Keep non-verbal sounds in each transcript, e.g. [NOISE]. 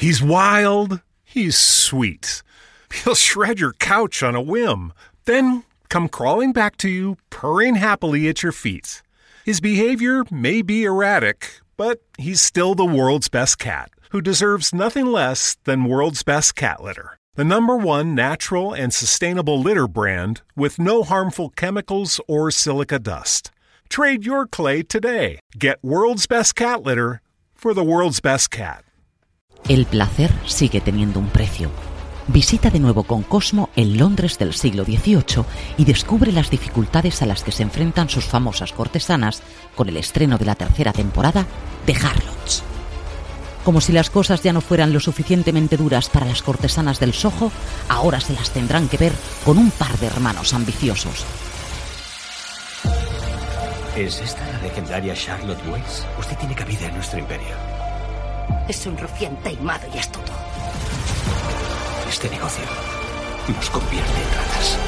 He's wild, he's sweet. He'll shred your couch on a whim, then come crawling back to you, purring happily at your feet. His behavior may be erratic, but he's still the world's best cat, who deserves nothing less than world's best cat litter. The number one natural and sustainable litter brand with no harmful chemicals or silica dust. Trade your clay today. Get world's best cat litter for the world's best cat. El placer sigue teniendo un precio. Visita de nuevo con Cosmo el Londres del siglo XVIII y descubre las dificultades a las que se enfrentan sus famosas cortesanas con el estreno de la tercera temporada de Harlots. Como si las cosas ya no fueran lo suficientemente duras para las cortesanas del Soho, ahora se las tendrán que ver con un par de hermanos ambiciosos. ¿Es esta la legendaria Charlotte Weiss? Usted tiene cabida en nuestro imperio. Es un rufián taimado y astuto. Este negocio nos convierte en ratas.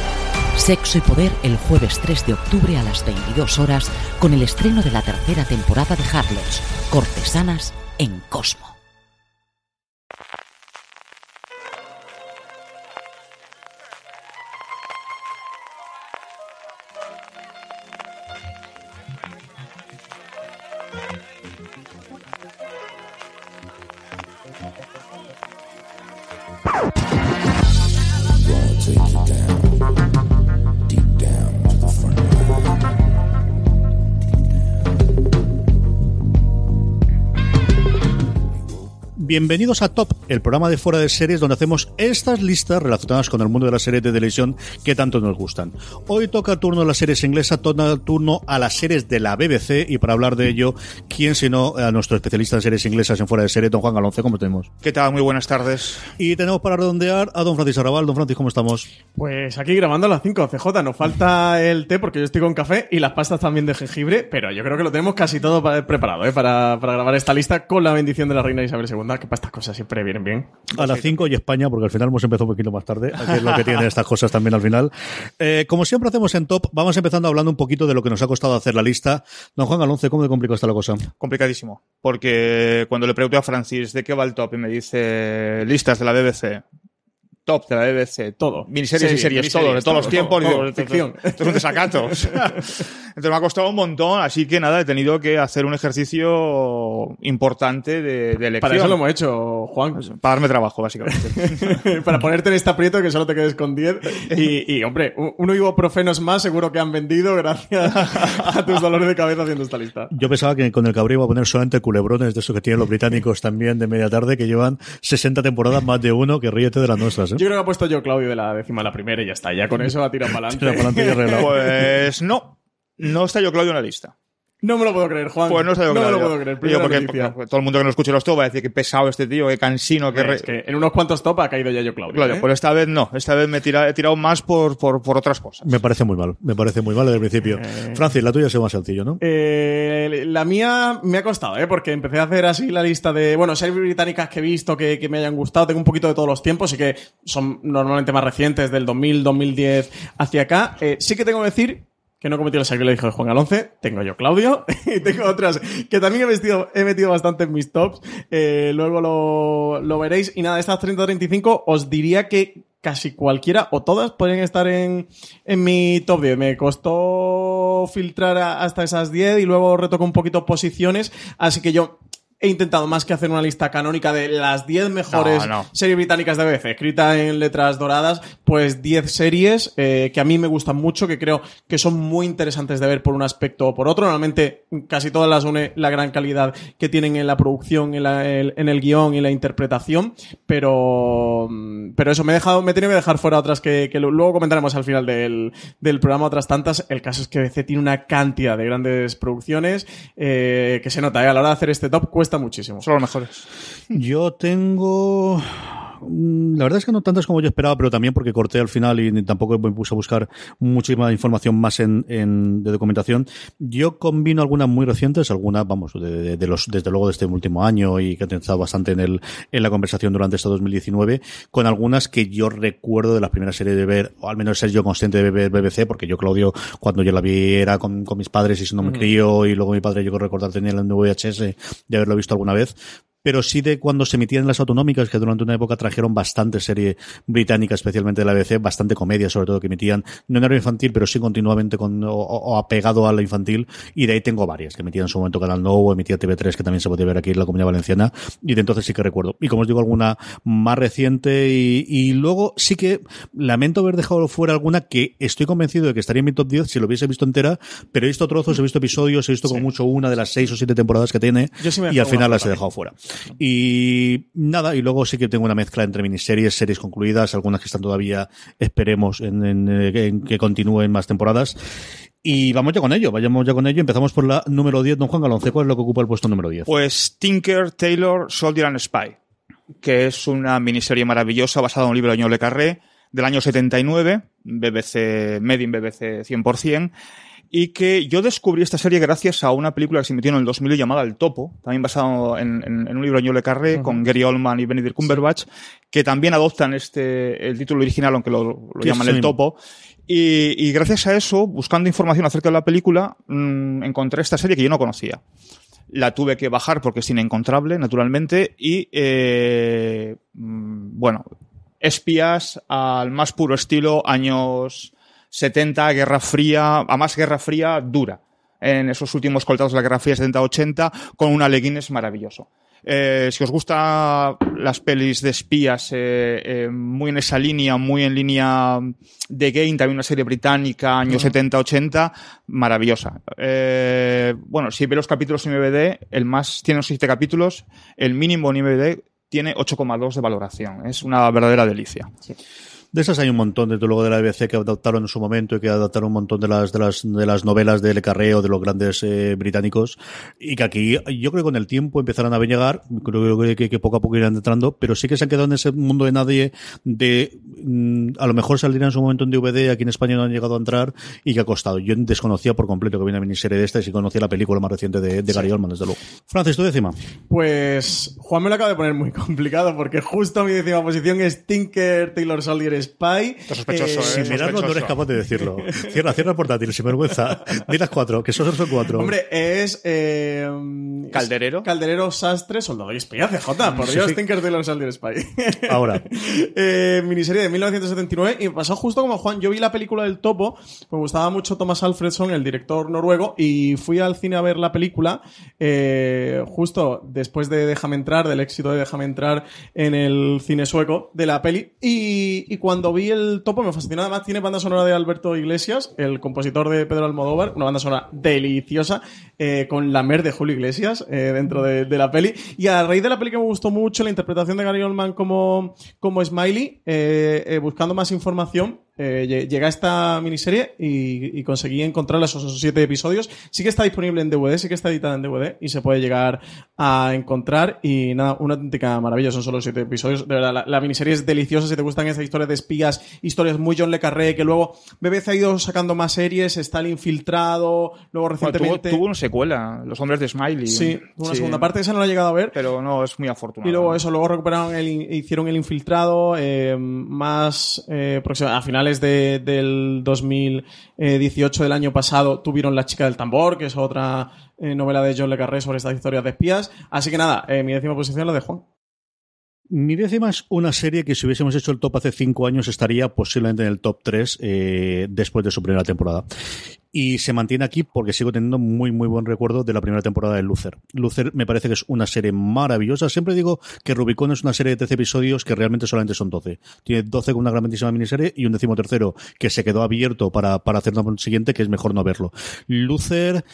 Sexo y Poder el jueves 3 de octubre a las 22 horas con el estreno de la tercera temporada de Harlots, Cortesanas en Cosmo. Bienvenidos a Top, el programa de fuera de series donde hacemos estas listas relacionadas con el mundo de las series de televisión que tanto nos gustan. Hoy toca turno a las series inglesas, toca turno a las series de la BBC y para hablar de ello, ¿quién sino a nuestro especialista en series inglesas en fuera de series, don Juan Galonce, ¿cómo tenemos? ¿Qué tal? Muy buenas tardes. Y tenemos para redondear a don Francisco Arrabal. Don Francisco, ¿cómo estamos? Pues aquí grabando a las 5, CJ. Nos falta el té porque yo estoy con café y las pastas también de jengibre, pero yo creo que lo tenemos casi todo pa- preparado ¿eh? para, para grabar esta lista con la bendición de la reina Isabel II, que para estas cosas siempre vienen bien. A las 5 y España, porque al final hemos empezado un poquito más tarde, que es lo que tienen estas cosas también al final. Eh, como siempre hacemos en top, vamos empezando hablando un poquito de lo que nos ha costado hacer la lista. Don Juan Galonce, ¿cómo de complicado está la cosa? Complicadísimo. Porque cuando le pregunté a Francis de qué va el top y me dice listas de la BBC, top de la BBC, Todo. miniseries y Series, series, todo, de miniseries, todos los todo, tiempos, todo, todo, ficción. esto es un desacato. o [LAUGHS] sea, entonces me ha costado un montón, así que nada, he tenido que hacer un ejercicio importante de, de elección. Para eso lo hemos hecho, Juan. Para darme trabajo, básicamente. [LAUGHS] para ponerte en este aprieto que solo te quedes con 10. Y, y, hombre, un- uno ibuprofenos más seguro que han vendido gracias a tus dolores de cabeza haciendo esta lista. Yo pensaba que con el cabreo iba a poner solamente culebrones de esos que tienen los británicos también de media tarde, que llevan 60 temporadas más de uno, que ríete de las nuestras, ¿eh? Yo creo que ha puesto yo Claudio de la décima a la primera y ya está. Ya con eso ha tirado [LAUGHS] para Tira adelante. para adelante y arreglado. Pues no, no está yo Claudio en la lista. No me lo puedo creer, Juan. Pues no está yo me Claudio. lo puedo creer. Yo Primera porque, noticia. porque todo el mundo que no escuche los top va a decir que pesado este tío, que cansino, que... re- Es que en unos cuantos top ha caído ya yo Claudio. Claro, ¿eh? pero esta vez no. Esta vez me he tirado, he tirado más por, por, por otras cosas. Me parece muy mal, me parece muy mal desde el principio. Francis, la tuya es más sencillo, ¿no? Eh, la mía me ha costado, ¿eh? Porque empecé a hacer así la lista de, bueno, series británicas que he visto que, que me hayan gustado. Tengo un poquito de todos los tiempos y que son normalmente más recientes, del 2000, 2010 hacia acá. Eh, sí que tengo que decir que no he cometido el sacrilegio de Juan Alonce. Tengo yo Claudio [LAUGHS] y tengo otras que también he, he metido bastante en mis tops. Eh, luego lo, lo veréis. Y nada, estas 30-35 os diría que casi cualquiera o todas pueden estar en, en mi top 10. Me costó filtrar hasta esas 10 y luego retoco un poquito posiciones. Así que yo he intentado más que hacer una lista canónica de las 10 mejores No, no. series británicas de BBC, escrita en letras doradas, pues 10 series eh, que a mí me gustan mucho, que creo que son muy interesantes de ver por un aspecto o por otro. Normalmente casi todas las une la gran calidad que tienen en la producción, en, la- el, en el guion y la interpretación, pero, mm, pero eso, me he, dejado, me he tenido que dejar fuera otras que, luego comentaremos al final del, del programa, otras tantas. El caso es que BBC tiene una cantidad de grandes producciones eh, que se nota, eh, a la hora de hacer este top cuesta muchísimo. Son los mejores. Yo tengo. Mm, La verdad es que no tantas como yo esperaba, pero también porque corté al final y tampoco me puse a buscar muchísima información más en, en- de documentación. Yo combino algunas muy recientes, algunas, vamos, de, de- los, desde luego de este último año y que han estado bastante en el, en la conversación durante este 2019, con algunas que yo recuerdo de las primeras series de ver, o al menos ser yo consciente de ver BBC, porque yo, Claudio, cuando yo la vi era con, con mis padres y siendo muy crío, y luego mi padre, yo creo recordar tenía el VHS de haberlo visto alguna vez pero sí de cuando se emitían las autonómicas, que durante una época trajeron bastante serie británica, especialmente de la BBC, bastante comedia, sobre todo, que emitían, no en horario infantil, pero sí continuamente con, o, o apegado a la infantil, y de ahí tengo varias, que emitían en su momento Canal Nuevo, emitía TV3, que también se podía ver aquí en la Comunidad Valenciana, y de entonces sí que recuerdo. Y como os digo, alguna más reciente, y, y luego sí que lamento haber dejado fuera alguna que estoy convencido de que estaría en mi top 10 si lo hubiese visto entera, pero he visto trozos, he visto episodios, he visto con mucho una de las seis o siete temporadas que tiene, sí y al final las he dejado fuera. Y nada, y luego sí que tengo una mezcla entre miniseries, series concluidas, algunas que están todavía, esperemos, en, que continúen más temporadas. Y vamos ya con ello, vayamos ya con ello. Empezamos por la número 10, don Juan Galonce. ¿Cuál es lo que ocupa el puesto número 10? Pues Tinker, Taylor, Soldier and Spy, que es una miniserie maravillosa basada en un libro de Ño Le Carré del año 79, BBC, Made in BBC 100%, y que yo descubrí esta serie gracias a una película que se emitió en el 2000 llamada El Topo, también basado en, en- en un libro de Le Carré, con Gary Oldman y Benedict Cumberbatch, que también adoptan este, el título original, aunque lo, llaman El. Topo. Y, y gracias a eso, buscando información acerca de la película, mm, encontré esta serie que yo no conocía la tuve que bajar porque es inencontrable, naturalmente, y eh, mm, bueno, espías al más puro estilo años 70, Guerra Fría, a más Guerra Fría dura, en esos últimos coltados de la Guerra Fría 70-80, con un Aleguines maravilloso. Eh, si os gustan las pelis de espías, eh, eh, muy en esa línea, muy en línea de Game, también una serie británica, años 70-80, maravillosa. Bueno, si ve los capítulos en MVD, el más tiene 7 capítulos, el mínimo en MVD tiene 8,2 de valoración. Es una verdadera delicia. De esas hay un montón, desde luego de la BBC que adaptaron en su momento y que adaptaron un montón de las de las de las novelas de Le Carré o de los grandes eh, británicos y que aquí yo creo que con el tiempo empezarán a llegar, creo que, que, que poco a poco irán entrando, pero sí que se han quedado en ese mundo de nadie de mm, a lo mejor saldrían en su momento en DVD, aquí en España no han llegado a entrar y que ha costado. Yo desconocía por completo que viene una miniserie de esta y sí conocía la película más reciente de, de Gary Oldman, desde luego. Francis, tu décima. Pues Juan me lo acaba de poner muy [LAUGHS] complicado porque justo mi décima posición es Tinker, Taylor Soldier, Spy. Está sospechoso, Eh, ¿eh? Sin mirarlo no eres capaz de decirlo. Cierra, cierra el portátil, sin vergüenza. Di las cuatro, que esos son cuatro. Hombre, es. Eh, Calderero. Calderero, Sastre, Soldado y Espía, CJ. Por Sí, Dios, sí. Tinker, Taylor Soldier, Spy. [LAUGHS] Ahora. eh, miniserie de 1979 y me pasó justo como Juan. Yo vi la película del Topo, me gustaba mucho Thomas Alfredson, el director noruego, y fui al cine a ver la película eh, justo después de Déjame entrar, del éxito de Déjame entrar en el cine sueco de la peli. Y, y cuando vi el Topo me fascinó. Además, tiene banda sonora de Alberto Iglesias, el compositor de Pedro Almodóvar, una banda sonora deliciosa, eh, con la mer de Julio Iglesias eh, dentro de, de la peli. Y a raíz de la peli que me gustó mucho, la interpretación de Gary Oldman como, como Smiley, eh, buscando más información, eh, lle- llegué a esta miniserie y, y conseguí encontrar esos, siete episodios. Sí que está disponible en DVD, sí que está editada en DVD y se puede llegar a encontrar. Y nada, una auténtica maravilla. Son solo siete episodios. De verdad, la, la miniserie es deliciosa. Si te gustan esas historias de espías, historias muy John Le Carré, que luego BBC ha ido sacando más series. Está el infiltrado, luego Bueno, tuvo, recientemente. tuvo una secuela, Los Hombres de Smiley. Sí, una Sí, segunda parte, esa no la he llegado a ver. Pero no, es muy afortunado. Y luego eso, luego recuperaron el, hicieron el infiltrado, eh, más eh, próxima- a finales de- del 2018 del año pasado tuvieron La chica del tambor, que es otra eh, novela de John Le Carré sobre estas historias de espías. Así que nada, eh, mi décima posición la de Juan. Mi décima es una serie que si hubiésemos hecho el top hace cinco años estaría posiblemente en el top 3 eh, después de su primera temporada. Y se mantiene aquí porque sigo teniendo muy, muy buen recuerdo de la primera temporada de Luther. Luther me parece que es una serie maravillosa. Siempre digo que Rubicon es una serie de 13 episodios que realmente solamente son 12. Tiene 12 con una grandísima miniserie y un décimo tercero que se quedó abierto para, para hacer un siguiente que es mejor no verlo. Luther,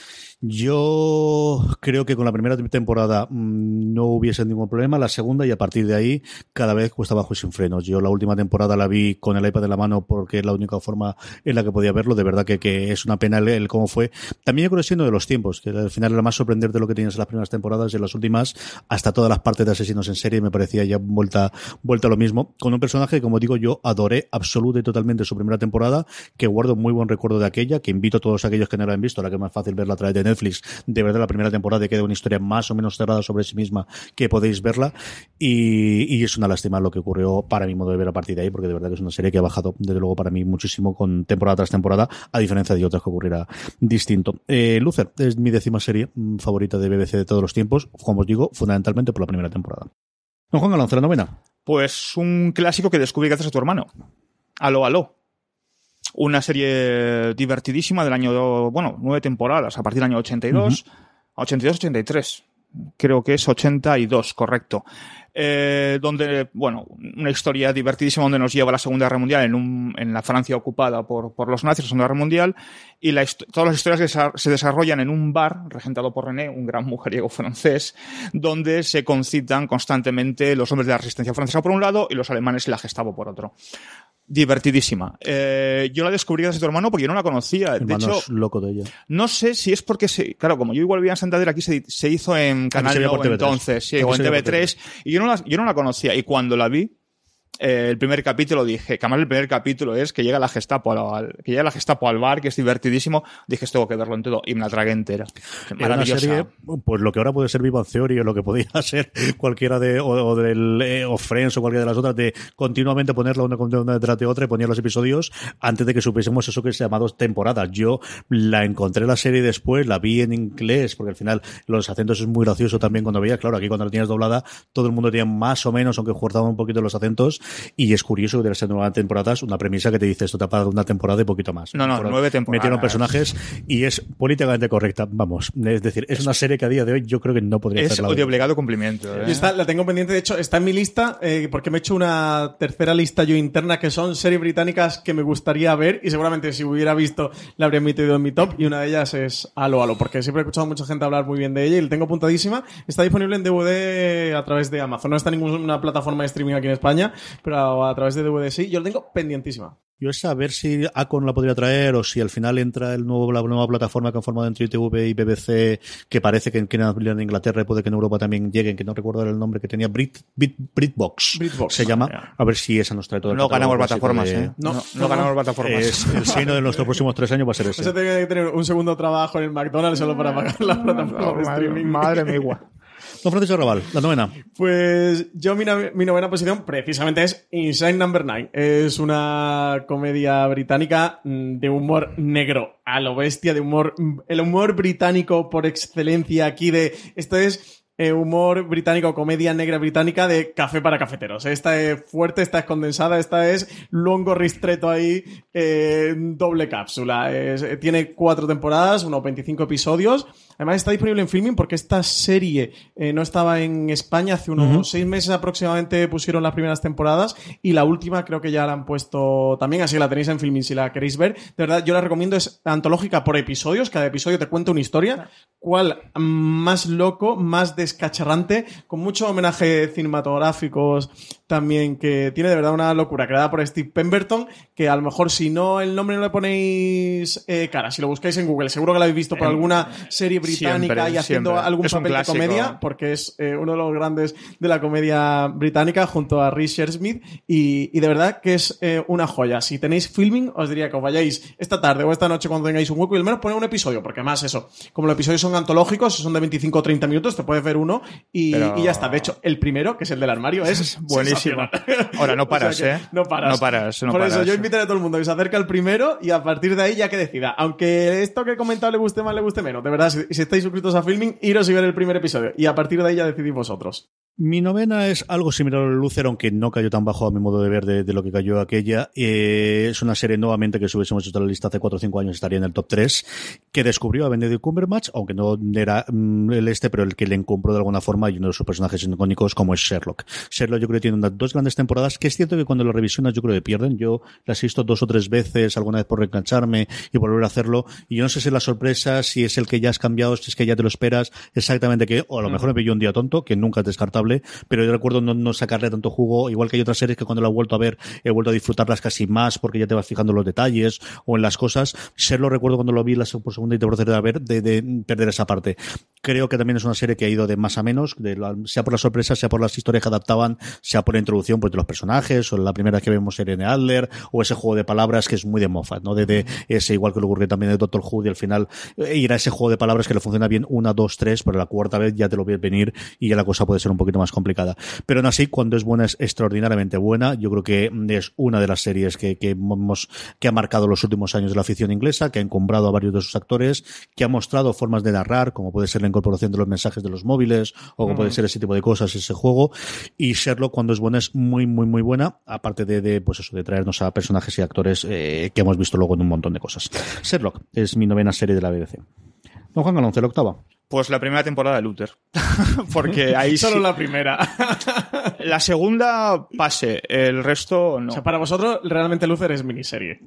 yo creo que con la primera temporada mm, no hubiese ningún problema. La segunda y a partir de ahí cada vez cuesta abajo y sin frenos. Yo la última temporada la vi con el iPad en la mano porque es la única forma en la que podía verlo. De verdad que, que es una pena el, cómo fue. También yo creo que siendo de los tiempos, que al final era más sorprendente lo que tenías en las primeras temporadas y en las últimas, hasta todas las partes de asesinos en serie me parecía ya vuelta, vuelta a lo mismo. Con un personaje que, como digo, yo adoré absoluta y totalmente su primera temporada, que guardo muy buen recuerdo de aquella, que invito a todos aquellos que no la han visto, ahora que es más fácil verla a través de Netflix, de verdad la primera temporada queda una historia más o menos cerrada sobre sí misma, que podéis verla, y, es una lástima lo que ocurrió para mi modo de ver a partir de ahí, porque de verdad que es una serie que ha bajado, desde luego, para mí muchísimo con temporada tras temporada, a diferencia de otras que ocurriera distinto. Eh, Luther es mi décima serie mm, favorita de BBC de todos los tiempos, como os digo, fundamentalmente por la primera temporada. Don Juan Galán, la novena. Pues un clásico que descubrí gracias a tu hermano. Aló, aló. Una serie divertidísima del año, bueno, nueve temporadas, a partir del año 82, 82-83 creo que es 82, correcto. Eh, donde, bueno, una historia divertidísima donde nos lleva a la Segunda Guerra Mundial en, un, en la Francia ocupada por, por los nazis, la Segunda Guerra Mundial, y la, todas las historias se desarrollan en un bar regentado por René, un gran mujeriego francés, donde se concitan constantemente los hombres de la resistencia francesa por un lado y los alemanes y la Gestapo por otro divertidísima. Eh, yo la descubrí gracias a tu hermano porque yo no la conocía. de hecho, loco de ella. No sé si es porque, se, claro, como yo igual vivía en Santander, aquí se, se hizo en Canal 9 entonces, sí, o en TV3, y yo no, la, yo no la conocía. Y cuando la vi, eh, el primer capítulo dije, que además el primer capítulo es que llega la Gestapo al, que llega la Gestapo al bar, que es divertidísimo, dije, esto tengo que verlo en todo, y me la tragué entera. Maravillosa. Serie, pues lo que ahora puede ser Viva Theory o lo que podía [LAUGHS] ser cualquiera de, o, del, eh, o Friends o cualquiera de las otras, de continuamente ponerla una, una detrás de otra y poner los episodios antes de que supiésemos eso que se llama dos temporadas. Yo la encontré la serie después, la vi en inglés, porque al final los acentos es muy gracioso también cuando veías, claro, aquí cuando la tienes doblada, todo el mundo tenía más o menos, aunque jugaban un poquito los acentos, y es curioso que de las nueve temporadas, una premisa que te dice esto te una temporada y poquito más. No, no, nueve temporadas. Metieron personajes y es políticamente correcta, vamos. Es decir, es, una serie que a día de hoy yo creo que no podría Es de obligado cumplimiento. ¿eh? la tengo pendiente, de hecho, está en mi lista, eh, porque me he hecho una tercera lista yo interna que son series británicas que me gustaría ver y seguramente si hubiera visto la habría metido en mi top y una de ellas es Halo Halo, porque siempre he escuchado a mucha gente hablar muy bien de ella y la tengo apuntadísima. Está disponible en DVD a través de Amazon. No está en ninguna plataforma de streaming aquí en España, pero a través de DVD sí. Yo lo tengo pendientísima. Yo es saber si Acon la podría traer o si al final entra el nuevo, la nueva plataforma que han formado entre ITV y BBC, que parece que, en Inglaterra y puede que en Europa también lleguen, que no recuerdo el nombre que tenía, Brit, Britbox, se llama. A ver si esa nos trae todo el No ganamos plataformas, ¿eh? No, no, ganamos plataformas. Es, el signo de nuestros próximos tres años va a ser ese. O sea, que tener un segundo trabajo en el McDonald's solo para pagar la plataforma de streaming. Madre mía. [LAUGHS] Don Francisco Raval, la novena. Pues yo mi, mi, novena posición precisamente es Inside Number 9. Es una comedia británica mm, de humor negro a lo bestia, de humor, mm, el humor británico por excelencia aquí de, esto es eh, humor británico, comedia negra británica de café para cafeteros. Esta es fuerte, esta es condensada, esta es longo ristreto ahí, eh, doble cápsula. tiene cuatro temporadas, unos 25 episodios. Además está disponible en filming porque esta serie eh, no estaba en España hace unos seis meses aproximadamente pusieron las primeras temporadas y la última creo que ya la han puesto también, así que la tenéis en filming si la queréis ver. De verdad, yo la recomiendo, es antológica por episodios, cada episodio te cuenta una historia. ¿Cuál más loco, más de cacharrante, con muchos homenajes cinematográficos también, que tiene de verdad una locura, creada por Steve Pemberton, que a lo mejor si no el nombre no le ponéis eh, cara, si lo buscáis en Google, seguro que lo habéis visto por alguna serie británica y haciendo algún papel de comedia, porque es eh, uno de los grandes de la comedia británica junto a Richard Smith y, y de verdad que es eh, una joya. Si tenéis filming, os diría que os vayáis esta tarde o esta noche cuando tengáis un hueco y al menos poner un episodio, porque más eso, como los episodios son antológicos, son de 25 o 30 minutos, te puedes ver uno y, ya está. De hecho, el primero, que es el del armario, es [LAUGHS] buenísimo. Ahora no [LAUGHS] paras, ¿eh? No paras. No paras, Por eso yo invitaré a todo el mundo que se acerque al primero y a partir de ahí ya que decida. Aunque esto que he comentado le guste más, le guste menos. De verdad, si, si estáis suscritos a Filming, iros y ver el primer episodio. Y a partir de ahí ya decidís vosotros. Mi novena es algo similar a Lucer, aunque no cayó tan bajo a mi modo de ver de, lo que cayó aquella. Eh, es una serie nuevamente que si hubiésemos hecho la lista hace 4 o 5 años estaría en el top 3, que descubrió a Benedict Cumberbatch, aunque no era mm, el este, pero el que le encumbró de alguna forma y uno de sus personajes icónicos como es Sherlock. Sherlock yo creo que tiene unas dos grandes temporadas, que es cierto que cuando lo revisionas yo creo que pierden. Yo las he visto dos o tres veces, alguna vez por reengancharme y volver a hacerlo, y yo no sé si es la sorpresa, si es el que ya has cambiado, si es que ya te lo esperas, exactamente que, o a lo mejor me pilló un día tonto, que nunca es descartable pero yo recuerdo no, sacarle tanto jugo, igual que hay otras series que cuando la he vuelto a ver he vuelto a disfrutarlas casi más porque ya te vas fijando en los detalles o en las cosas. Ser lo recuerdo cuando lo vi la, por segunda segunda y tercera a ver de, de perder esa parte. Creo que también es una serie que ha ido de más a menos, sea por la sorpresa, sea por las historias que adaptaban, sea por la introducción pues, de los personajes, o la primera que vemos Irene Adler, o ese juego de palabras que es muy de Moffat, ¿no? De ese, igual que lo ocurrió también de Doctor Who, y al final eh, ir a ese juego de palabras que le funciona bien una, dos, tres, pero la cuarta vez ya te lo ves venir y ya la cosa puede ser un poquito más complicada. Pero aún así, cuando es buena, es extraordinariamente buena. Yo creo que es una de las series que, que hemos, que ha marcado los últimos años de la afición inglesa, que ha encumbrado a varios de sus actores, que ha mostrado formas de narrar, como puede ser la incorporación de los mensajes de los móviles, o como puede ser ese tipo de cosas, ese juego. Y Sherlock, cuando es buena, es muy, muy, muy buena, aparte de, de pues eso, de traernos a personajes y actores eh, que hemos visto luego en un montón de cosas. Sherlock es mi novena serie de la BBC. Don Juan Galonce, la octava. Pues la primera temporada de Luther. [LAUGHS] Porque ahí Solo sí- la primera. la segunda pase, el resto no. o sea, para vosotros, realmente Luther es miniserie.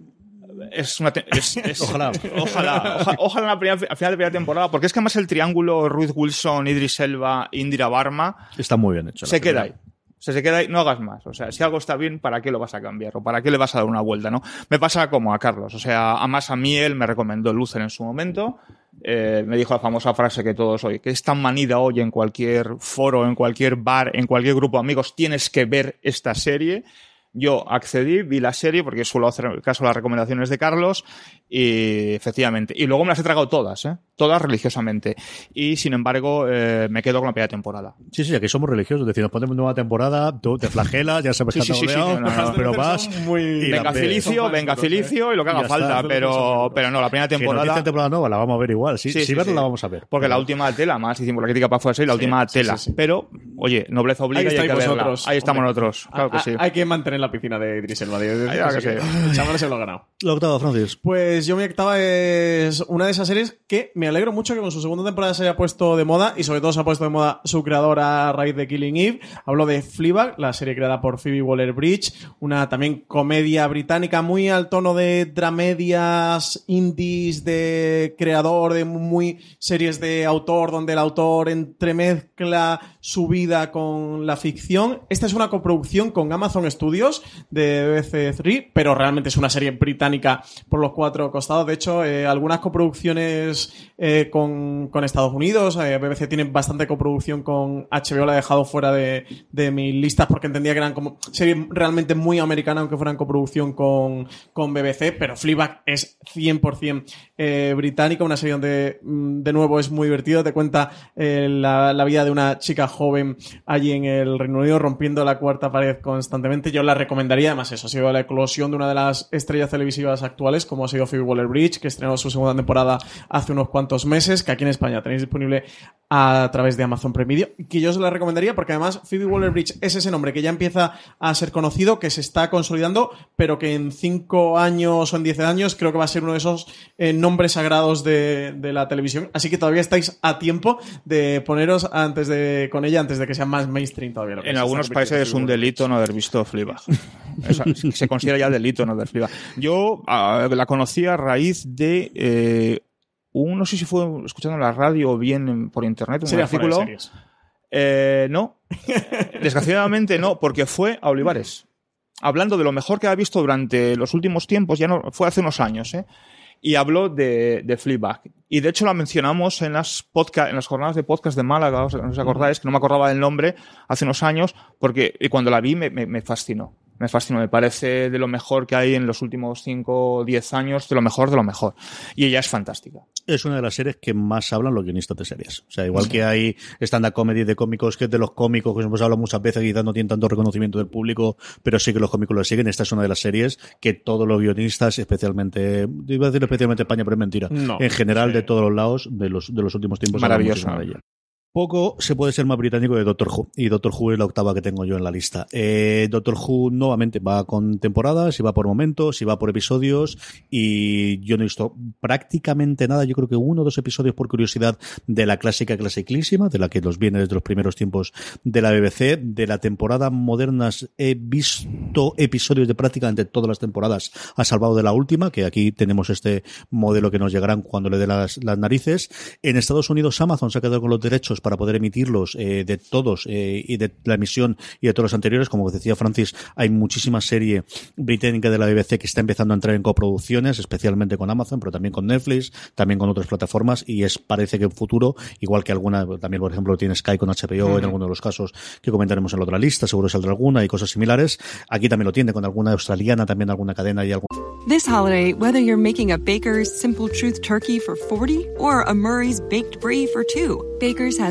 Es una es- [LAUGHS] es- Ojalá. ojalá, oja- ojalá la primera- al final de primera temporada, porque es que además el triángulo Ruth Wilson, Idris Elba, Indira Barma Está muy bien hecho. se queda ahí. O sea, se queda ahí, no hagas más. O sea, si algo está bien, ¿para qué lo vas a cambiar? ¿O para qué le vas a dar una vuelta, no? Me pasa como a Carlos. O sea, además a mí él me recomendó Luther en su momento. Eh, me dijo la famosa frase que todos hoy, que es tan manida hoy en cualquier foro, en cualquier bar, en cualquier grupo de amigos, tienes que ver esta serie. Yo accedí, vi la serie, porque suelo hacer caso a las recomendaciones de Carlos, y efectivamente. Y luego me las he tragado todas, ¿eh? Todas religiosamente. Y sin embargo, eh, me quedo con la primera temporada. Sí, sí, aquí somos religiosos. Es decir, nos ponemos nueva temporada, tú te flagelas, ya sabes que sí, has sí, no, no, no. [LAUGHS] pero vas. muy- venga Son venga duros, Filicio y lo que haga falta, pero, pero no, la primera Que nos temporada. temporada nueva, la vamos a ver igual. Sí, Sí, si sí, verla sí. la vamos a ver. Porque la última tela, más hicimos la crítica para fuera, la última tela. sí, sí. Pero, oye, nobleza obliga Ahí y hay que verla. Ahí estamos nosotros, claro que sí. Hay que mantener la piscina de Idris Elba. que el chaval se lo ha ganado. La octava, Francis. Pues yo mi octava es una de esas series que me alegro mucho que con su segunda temporada se haya puesto de moda y sobre todo se ha puesto de moda su creadora a raíz de Killing Eve. Hablo de Fleabag, la serie creada por Phoebe Waller-Bridge, una también comedia británica muy al tono de dramedias indies de creador, de muy series de autor donde el autor entremezcla su vida con la ficción. Esta es una coproducción con Amazon Studios de BBC Three, pero realmente es una serie británica por los cuatro costados. De hecho, eh, algunas coproducciones eh, con, con Estados Unidos, eh, BBC tiene bastante coproducción con HBO, la he dejado fuera de, de mis listas porque entendía que eran como series realmente muy americanas, aunque fueran coproducción con, con BBC, pero Fleabag es 100% eh, británica, una serie donde mm, de nuevo es muy divertido, te cuenta eh, la, vida de una chica joven allí en el Reino Unido rompiendo la cuarta pared constantemente. Yo la recomendaría, además eso ha sido la eclosión de una de las estrellas televisivas actuales, como ha sido Phoebe Waller-Bridge, que estrenó su segunda temporada hace unos cuantos meses, que aquí en España tenéis disponible a través de Amazon Prime Video, que yo os la recomendaría porque además Phoebe Waller-Bridge es ese nombre que ya empieza a ser conocido, que se está consolidando, pero que en 5 años o en 10 años creo que va a ser uno de esos eh, sagrados de, de la televisión. Así que todavía estáis a tiempo de poneros antes de con ella antes de que sea más mainstream todavía. lo que En algunos países es un delito no haber visto Fleabag. Eso, se considera ya delito no ver Fleabag. Yo ah, la conocí a raíz de eh, un, no sé si fue escuchando en la radio o bien en- por internet, un artículo. Eh, no. Desgraciadamente no, porque fue a Olivares. Hablando de lo mejor que ha visto durante los últimos tiempos, ya no, fue hace unos años, ¿eh? Y habló de, de Fleabag. Y de hecho la mencionamos en las, podcast, en las jornadas de podcast de Málaga, ¿os, os acordáis? Que no me acordaba del nombre hace unos años, porque y cuando la vi me, me- me fascinó. Me fascinó, me parece de lo mejor que hay en los últimos 5 o 10 años, de lo mejor de lo mejor. Y ella es fantástica. Es una de las series que más hablan los guionistas de series. O sea, igual que hay stand-up comedy de cómicos, que es de los cómicos, que hemos hablado muchas veces, quizás no tienen tanto reconocimiento del público, pero sí que los cómicos lo siguen. Esta es una de las series que todos los guionistas, especialmente, iba a decir especialmente España, pero es mentira. No. en general, Sí. de todos los lados, de los, de los últimos tiempos. hablan Poco se puede ser más británico de Doctor Who. Y Doctor Who es la octava que tengo yo en la lista. Eh, Doctor Who nuevamente va con temporadas, y va por momentos, y va por episodios. Y yo no he visto prácticamente nada. Yo creo que uno o dos episodios por curiosidad de la clásica clasiclísima, de la que nos viene desde los primeros tiempos de la BBC. De la temporada modernas he visto episodios de prácticamente todas las temporadas, a salvado de la última, que aquí tenemos este modelo que nos llegarán cuando le dé las, las narices. En Estados Unidos Amazon se ha quedado con los derechos para poder emitirlos eh, de todos eh, y de la emisión y de todos los anteriores. Como decía Francis, hay muchísima serie británica de la BBC que está empezando a entrar en coproducciones, especialmente con Amazon, pero también con Netflix, también con otras plataformas y es parece que en futuro, igual que alguna, también por ejemplo tiene Sky con HBO en algunos de los casos que comentaremos en la otra lista, seguro saldrá alguna y cosas similares. Aquí también lo tiene con alguna australiana, también alguna cadena y algún This holiday, whether you're making a Baker's Simple Truth turkey for 40 or a Murray's Baked Brie for 2, Baker's has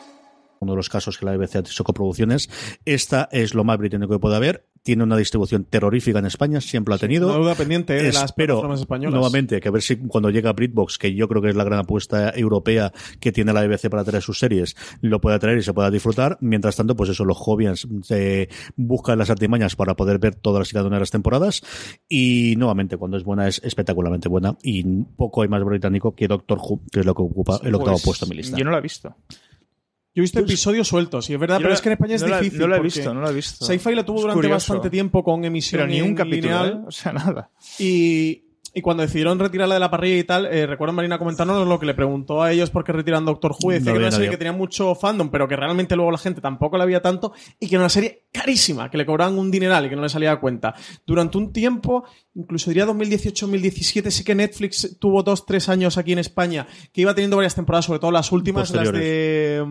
uno de los casos que la BBC ha hecho coproducciones. Esta es lo más británico que puede haber. Tiene una distribución terrorífica en España, siempre ha tenido. Una duda pendiente de las plataformas españolas. Nuevamente, que a ver si cuando llega BritBox, que yo creo que es la gran apuesta europea que tiene la BBC para traer sus series, lo pueda traer y se pueda disfrutar. Mientras tanto, pues eso, los jóvenes se buscan las artimañas para poder ver todas y cada una de las temporadas. Y nuevamente, cuando es buena, es espectacularmente buena. Y poco hay más británico que Doctor Who, que es lo que ocupa el octavo Pues, puesto en mi lista. Yo no lo he visto. Yo he visto episodios sueltos, sí, es verdad, Yo pero no- es que en España es la- difícil. no la he visto, no la he visto. Sci-Fi la tuvo Es durante curioso. bastante tiempo con emisión Pero ni un capítulo, lineal. ¿eh? O sea, nada. Y, y cuando decidieron retirarla de la parrilla y tal, eh, recuerdo Marina comentarnos lo que le preguntó a ellos por qué retiran Doctor Who. y Decía No que era había una serie que tenía mucho fandom, pero que realmente luego la gente tampoco la veía tanto y que era una serie carísima, que le cobraban un dineral y que no le salía a cuenta. Durante un tiempo, incluso diría 2018-2017, sí que Netflix tuvo dos, tres años aquí en España, que iba teniendo varias temporadas, sobre todo las últimas, las de...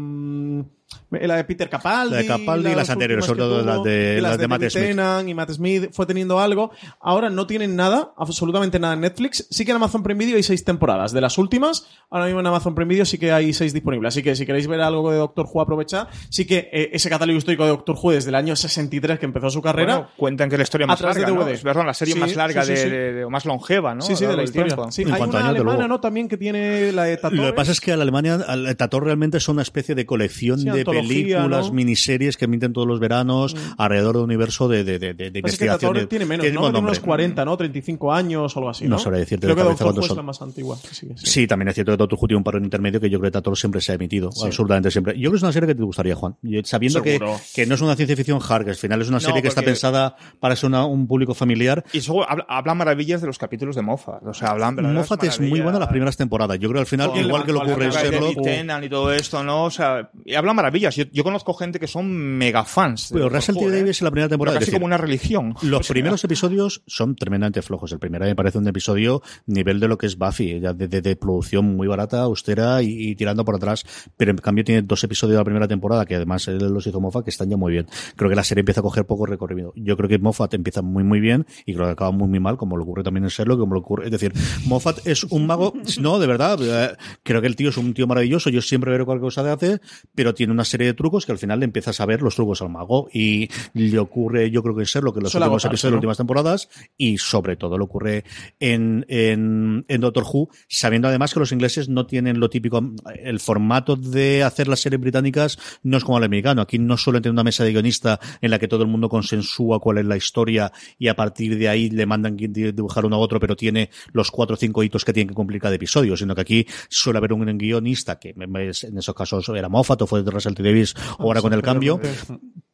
la de Peter Capaldi. La de Capaldi y las anteriores, últimas sobre todo tuvo, las de- las de Matt David Smith. Tennant y Matt Smith fue teniendo algo. Ahora no tienen nada, absolutamente nada en Netflix. Sí que en Amazon Prime Video hay seis temporadas. De las últimas, ahora mismo en Amazon Prime Video sí que hay seis disponibles. Así que si queréis ver algo de Doctor Who, aprovechad. Sí que eh, ese catálogo histórico de Doctor Who desde el año 63 que empezó su carrera. Bueno, cuentan que es la historia más a través de larga, ¿no? Es verdad, la serie Sí, más larga sí, sí, de, sí. de- de- o más longeva, ¿no? Sí, sí, de la historia. Sí, En hay una de alemana. ¿no? También que tiene la de Tator. Lo que pasa es que a la Alemania, al Tator realmente es una especie de colección Sí, de películas, ¿no? Mm. miniseries que emiten todos los veranos alrededor del universo de, de, de, de es que investigación. Tator de- tiene menos, que ¿no? tiene unos 40, ¿no? 35 años o algo así, No ¿no? sabría decirte Creo de que cabeza Doctor Who es la más antigua. Sí, sí. Sí, también es cierto que Doctor Who tiene un par de intermedio que yo creo que Tator siempre se ha emitido. Absolutamente siempre. Yo creo que es una serie que te gustaría, Juan. Sabiendo que, que no es una ciencia ficción hard, que al final es una serie que está pensada para ser una- un público familiar. Y luego habla, habla maravillas de los capítulos de Moffat. O sea, hablan Moffat es muy buena las primeras temporadas. Yo creo que al final, igual que lo ocurre en Sherlock, y todo esto, ¿no? O sea, y habla maravillas. Yo, yo conozco gente que son mega fans. Pero Russell T. ¿eh? Davies en la primera temporada. Pero es casi decir, como una religión. Los [LAUGHS] primeros episodios son tremendamente flojos. El primero me parece un episodio nivel de lo que es Buffy, ya de, de- de producción muy barata, austera y, y tirando por atrás. Pero en cambio tiene dos episodios de la primera temporada, que además él los hizo Moffat, que están ya muy bien. Creo que la serie empieza a coger poco recorrido. Yo creo que Moffat empieza muy muy bien y creo que acaba muy muy mal, como lo ocurre también en Sherlock, como lo ocurre. Es decir, Moffat es un mago, [LAUGHS] no, de verdad. eh, Creo que el tío es un tío maravilloso. Yo siempre veo cualquier cosa de hace, pero tiene una serie de trucos que al final le empiezas a ver los trucos al mago y le ocurre, yo creo que en Sherlock, en los Suele últimos episodios, ¿no? últimas temporadas y sobre todo le ocurre en, en, en Doctor Who, sabiendo además que los ingleses no tienen lo típico, el formato de hacer las series británicas no es como el americano, aquí no suelen tener una mesa de guionista en la que todo el mundo consensúa cuál es la historia y a partir de ahí le mandan que dibujar uno a otro, pero tiene los cuatro o cinco hitos que tienen que cumplir cada episodio, sino que aquí suele haber un guionista que en esos casos era Moffat o fue de T. Davis o ahora con el cambio,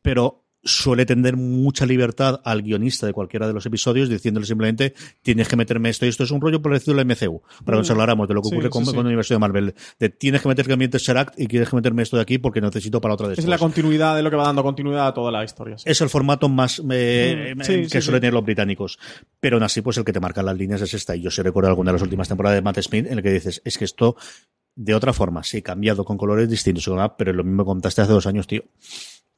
pero suele tener mucha libertad al guionista de cualquiera de los episodios diciéndole simplemente tienes que meterme esto y esto es un rollo parecido al MCU para que nos habláramos de lo que Sí, ocurre sí, con, sí. con el universo de Marvel de tienes que meter ambiente Seract y tienes que meterme esto de aquí porque necesito para otra de Es la continuidad de lo que va dando continuidad a toda la historia. sí. es el formato más eh, Mm, eh, sí, que sí, suelen sí. tener los británicos. Pero aún así, pues el que te marca las líneas es esta. Y yo sí recuerdo alguna de las últimas temporadas de Matt Smith en el que dices, es que esto, de otra forma, sí, cambiado con colores distintos, pero lo mismo que contaste hace dos años, tío.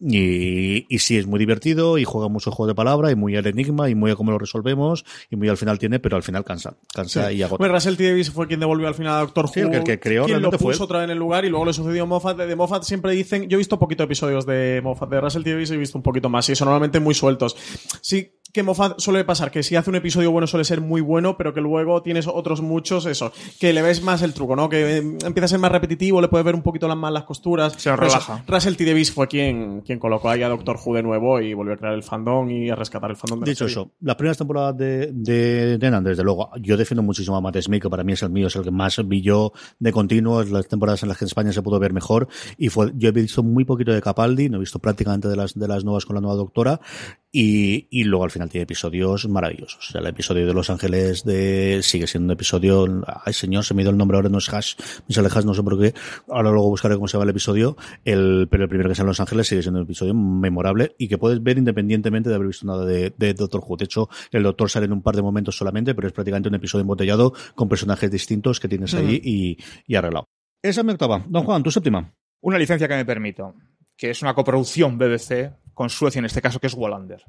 Y, y sí, es muy divertido y juega mucho juego de palabra y muy al enigma y muy a cómo lo resolvemos y muy al final tiene, pero al final cansa. Cansa Sí. y agota. Bueno, Russell T. Davies fue quien devolvió al final a Doctor Who. Sí, el que- el que creó quien lo fue puso otra vez en el lugar y luego le sucedió a Moffat. De, de Moffat siempre dicen. Yo he visto poquito episodios de Moffat. De Russell T. Davies he visto un poquito más. Y eso normalmente muy sueltos. Sí que Moffat suele pasar que si hace un episodio bueno suele ser muy bueno, pero que luego tienes otros muchos, eso, que le ves más el truco, ¿no? Que eh, empieza a ser más repetitivo, le puedes ver un poquito las más las costuras. Se Pero eso, relaja. Russell T. Davies fue quien, quien colocó ahí a Doctor Who de nuevo y volvió a crear el fandom y a rescatar el fandom de la Dicho serie. eso, las primeras temporadas de, de desde luego, yo defiendo muchísimo a Matt Smith, que para mí es el mío, es el que más vi yo de continuo, es las temporadas en las que en España se pudo ver mejor, y fue, yo he visto muy poquito de Capaldi, no he visto prácticamente de las, de las nuevas con la nueva doctora, y, y luego al final tiene episodios maravillosos. O sea, el episodio de Los Ángeles de, sigue siendo un episodio, ay señor, se me ha ido el nombre ahora, no es Hash, me sale Hash, no sé por qué, ahora luego buscaré cómo se llama el episodio, el, pero el primero que sale en Los Ángeles sigue siendo un episodio memorable y que puedes ver independientemente de haber visto nada de, de Doctor Who. De hecho, el Doctor sale en un par de momentos solamente, pero es prácticamente un episodio embotellado con personajes distintos que tienes ahí y, y arreglado. Esa es mi octava. Don Juan, tu séptima. Una licencia que me permito, que es una coproducción BBC con Suecia, en este caso, que es Wallander.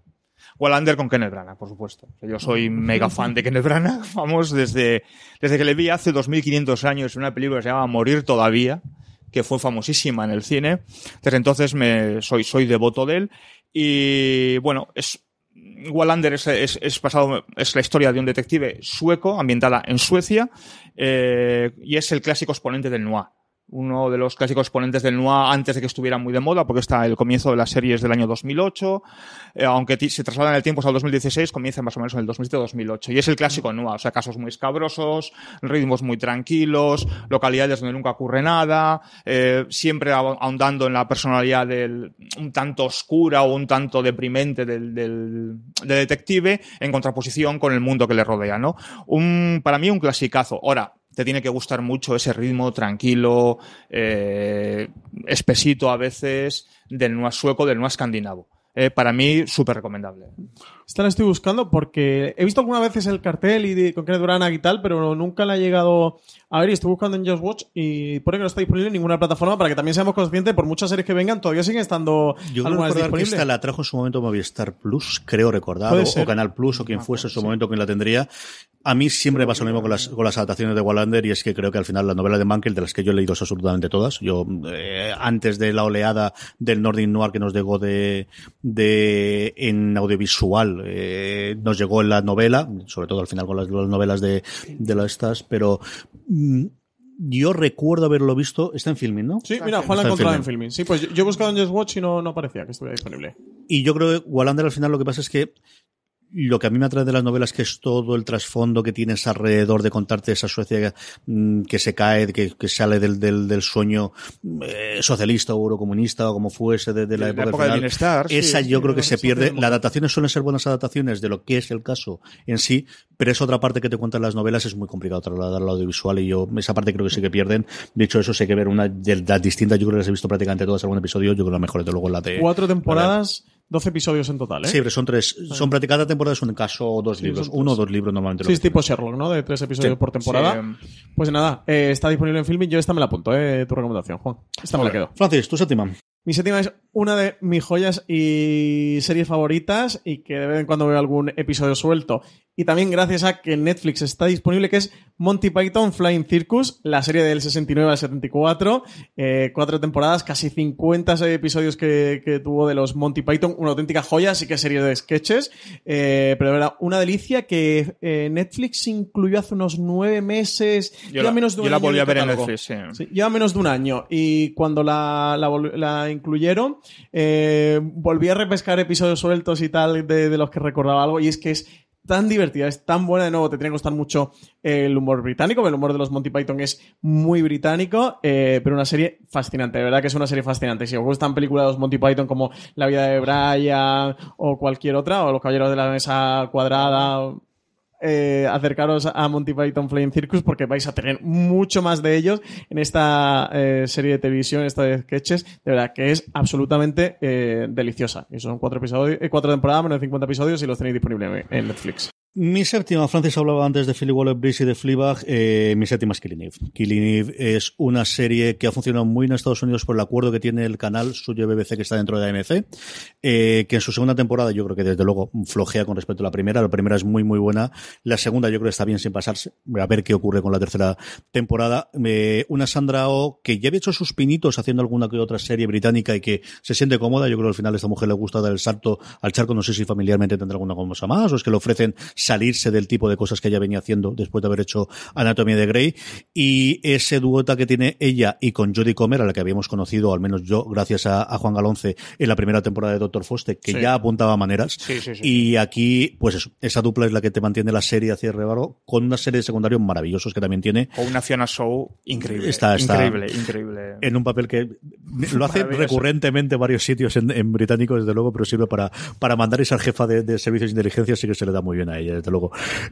Wallander con Kenneth Branagh, por supuesto. Yo soy mega fan de Kenneth Branagh, [LAUGHS] vamos, desde, desde que le vi hace 2500 años en una película que se llama Morir Todavía, que fue famosísima en el cine. Desde entonces me, soy, soy devoto de él. Y bueno, es, Wallander es, es, es, pasado, es la historia de un detective sueco ambientada en Suecia eh, y es el clásico exponente del noir. Uno de los clásicos exponentes del noir antes de que estuviera muy de moda, porque está el comienzo de las series del año 2008, eh, aunque se trasladan el tiempo hasta el 2016, comienza más o menos en el 2007-2008. Y es el clásico noir, o sea, casos muy escabrosos, ritmos muy tranquilos, localidades donde nunca ocurre nada, eh, siempre ahon- ahondando en la personalidad del, un tanto oscura o un tanto deprimente del, del, del detective, en contraposición con el mundo que le rodea, ¿no? Un, para mí un clasicazo. Ahora, te tiene que gustar mucho ese ritmo tranquilo, eh, espesito a veces, del noir sueco, del noir escandinavo. Eh, para mí, súper recomendable. Esta la estoy buscando porque he visto algunas veces el cartel y de, con Kenneth Branagh y tal, pero nunca la he llegado a ver y estoy buscando en Just Watch y pone que no está disponible en ninguna plataforma para que también seamos conscientes, por muchas series que vengan, todavía siguen estando Yo creo algunas recordar que disponibles. esta la trajo en su momento Movistar Plus, creo recordar, o, Canal Plus, o quien fuese en su momento quien la tendría. A mí siempre pasa lo mismo con las, con las adaptaciones de Wallander y es que creo que al final la novela de Mankel, de las que yo he leído absolutamente todas, yo eh, antes de la oleada del Nordic Noir que nos llegó de, de en audiovisual, eh, nos llegó en la novela, sobre todo al final con las, las novelas de, de las estas, pero mm, yo recuerdo haberlo visto, está en filming, ¿no? Sí, mira, Juan la Está en encontrado en filming. Sí, pues yo, he buscado en Just Watch y no, no parecía que estuviera disponible. Y yo creo que Wallander al final lo que pasa es que lo que a mí me atrae de las novelas que es todo el trasfondo que tienes alrededor de contarte esa Suecia mm, que se cae, que, que sale del, del, del sueño eh, socialista o eurocomunista o como fuese de, de la De época, la época del bienestar, sí, Esa sí, yo creo que sí, se sí, pierde. sí, Las adaptaciones suelen ser buenas adaptaciones de lo que es el caso en sí, pero esa otra parte que te cuentan las novelas es muy complicado trasladarla al audiovisual y yo esa parte creo que sí que pierden. De hecho, eso sé que ver una de las distintas, yo creo que las he visto prácticamente todas algún episodio, yo creo que la mejor de luego la de... Cuatro la de- temporadas, 12 episodios en total, ¿eh? Sí, pero son tres. Son prácticamente cada temporada es un caso o dos Sí, libros. Uno o dos libros normalmente. Sí, es tipo Sherlock, ¿no? De tres episodios Sí. por temporada. Sí, em. Pues nada, eh, está disponible en filming. Yo esta me la apunto, eh, tu recomendación, Juan. Esta me la quedo. Francis, tu séptima. Mi séptima es una de mis joyas y series favoritas y que de vez en cuando veo algún episodio suelto. Y también gracias a que Netflix está disponible, que es Monty Python Flying Circus, la serie del 69 al 74. Eh, cuatro temporadas, casi 50 episodios que, que tuvo de los Monty Python. Una auténtica joya, sí que serie de sketches. Eh, pero de verdad, una delicia que eh, Netflix incluyó hace unos nueve meses. Yo lleva la, menos de un yo la año volví el a ver en catálogo. Netflix, sí. Sí, lleva menos de un año y cuando la, la, vol- incluyeron eh, volví a repescar episodios sueltos y tal de, de los que recordaba algo y es que es tan divertida, es tan buena de nuevo, te tiene que gustar mucho el humor británico, el humor de los Monty Python es muy británico, eh, pero una serie fascinante, de verdad que es una serie fascinante. Si os gustan películas de los Monty Python como La vida de Brian o cualquier otra, o Los Caballeros de la Mesa Cuadrada, eh, acercaros a Monty Python Flying Circus porque vais a tener mucho más de ellos en esta eh, serie de televisión, esta de sketches, de verdad que es absolutamente eh, deliciosa. Y son cuatro episodios, eh, cuatro temporadas, menos de 50 episodios y los tenéis disponibles en- en Netflix. Mi séptima, Francis hablaba antes de Philly Waller-Bridge y de Fleabag, eh, mi séptima es Killing Eve. Killing es una serie que ha funcionado muy en Estados Unidos por el acuerdo que tiene el canal suyo BBC que está dentro de AMC, eh, que en su segunda temporada yo creo que desde luego flojea con respecto a la primera, la primera es muy muy buena, la segunda yo creo que está bien sin pasarse, a ver qué ocurre con la tercera temporada. Eh, una Sandra Oh que ya había hecho sus pinitos haciendo alguna que otra serie británica y que se siente cómoda, yo creo que al final a esta mujer le gusta dar el salto al charco, no sé si familiarmente tendrá alguna cosa más o es que le ofrecen salirse del tipo de cosas que ella venía haciendo después de haber hecho Anatomía de Grey y ese duota que tiene ella y con Jodie Comer a la que habíamos conocido al menos yo gracias a, a Juan Galonce en la primera temporada de Doctor Foster que Sí. ya apuntaba maneras Sí, sí, sí. y aquí pues eso esa dupla es la que te mantiene la serie hacia rebaro con una serie de secundarios maravillosos que también tiene O una Fiona Show increíble. Está- está- increíble, increíble. en un papel que lo hace recurrentemente en varios sitios en, en británico, desde luego, pero sirve para, para mandar esa jefa de, de servicios de inteligencia, sí que se le da muy bien a ella, desde luego.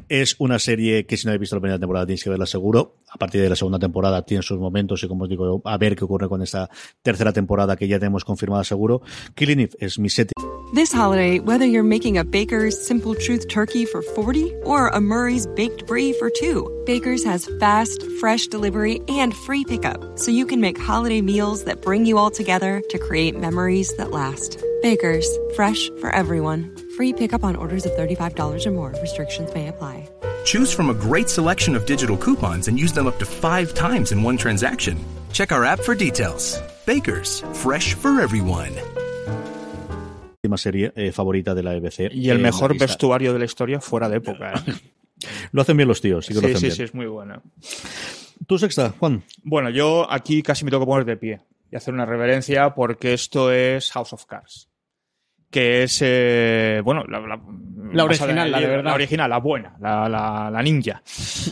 Es una serie que si no habéis visto la primera temporada tienes que verla seguro. A partir de la segunda temporada tiene sus momentos y como os digo, a ver qué ocurre con esta tercera temporada que ya tenemos confirmada seguro. Killing Eve es mi séptima This holiday, whether you're making a Baker's Simple Truth turkey for 40 or a Murray's Baked Brie for 2, Baker's has fast, fresh delivery and free pickup, so you can make holiday meals that bring you all together to create memories that last. Baker's, fresh for everyone. Free pickup on orders of $35 or more. Restrictions may apply. Choose from a great selection of digital coupons and use them up to five times in one transaction. Check our app for details. Bakers, fresh for everyone. serie eh, favorita de la EBC. Y el en mejor vestuario de la historia fuera de época. ¿eh? [LAUGHS] Lo hacen bien los tíos, sí que lo sí, hacen sí, bien. sí, es muy buena. Tu sexta, Juan. Bueno, yo aquí casi me tengo que poner de pie y hacer una reverencia porque esto es House of Cards. Que es, eh, bueno, la, la- La original, la de libro, verdad. La original, la buena, la, la, la ninja. [LAUGHS]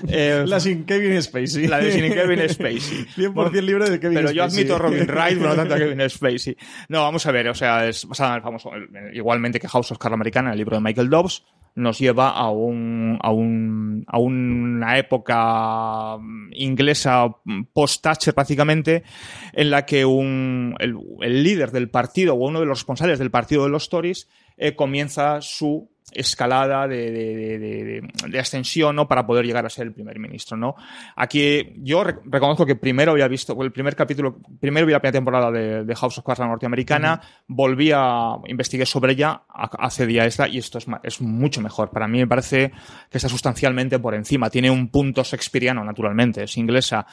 Eh, La sin Kevin Spacey. La de sin Kevin Spacey. [LAUGHS] 100% libre de Kevin Pero yo Spacey. admito a Robin [LAUGHS] Wright, pero no tanto a Kevin Spacey. No, vamos a ver, o sea, es basada en el famoso, igualmente que House of Cards americana, el libro de Michael Dobbs, nos lleva a un, a un, a una época mm, inglesa post-Thatcher prácticamente, en la que un, el, el líder del partido o uno de los responsables del partido de los Tories eh, comienza su escalada de, de, de, de- de ascensión ¿no? para poder llegar a ser el primer ministro. ¿no? Aquí yo re- reconozco que primero había visto el primer capítulo, primero vi la primera temporada de, House of Cards la norteamericana, volví a investigué sobre ella, accedí a esta y esto es, es mucho mejor. Para mí me parece que está sustancialmente por encima. Tiene un punto shakespeariano, naturalmente, es inglesa,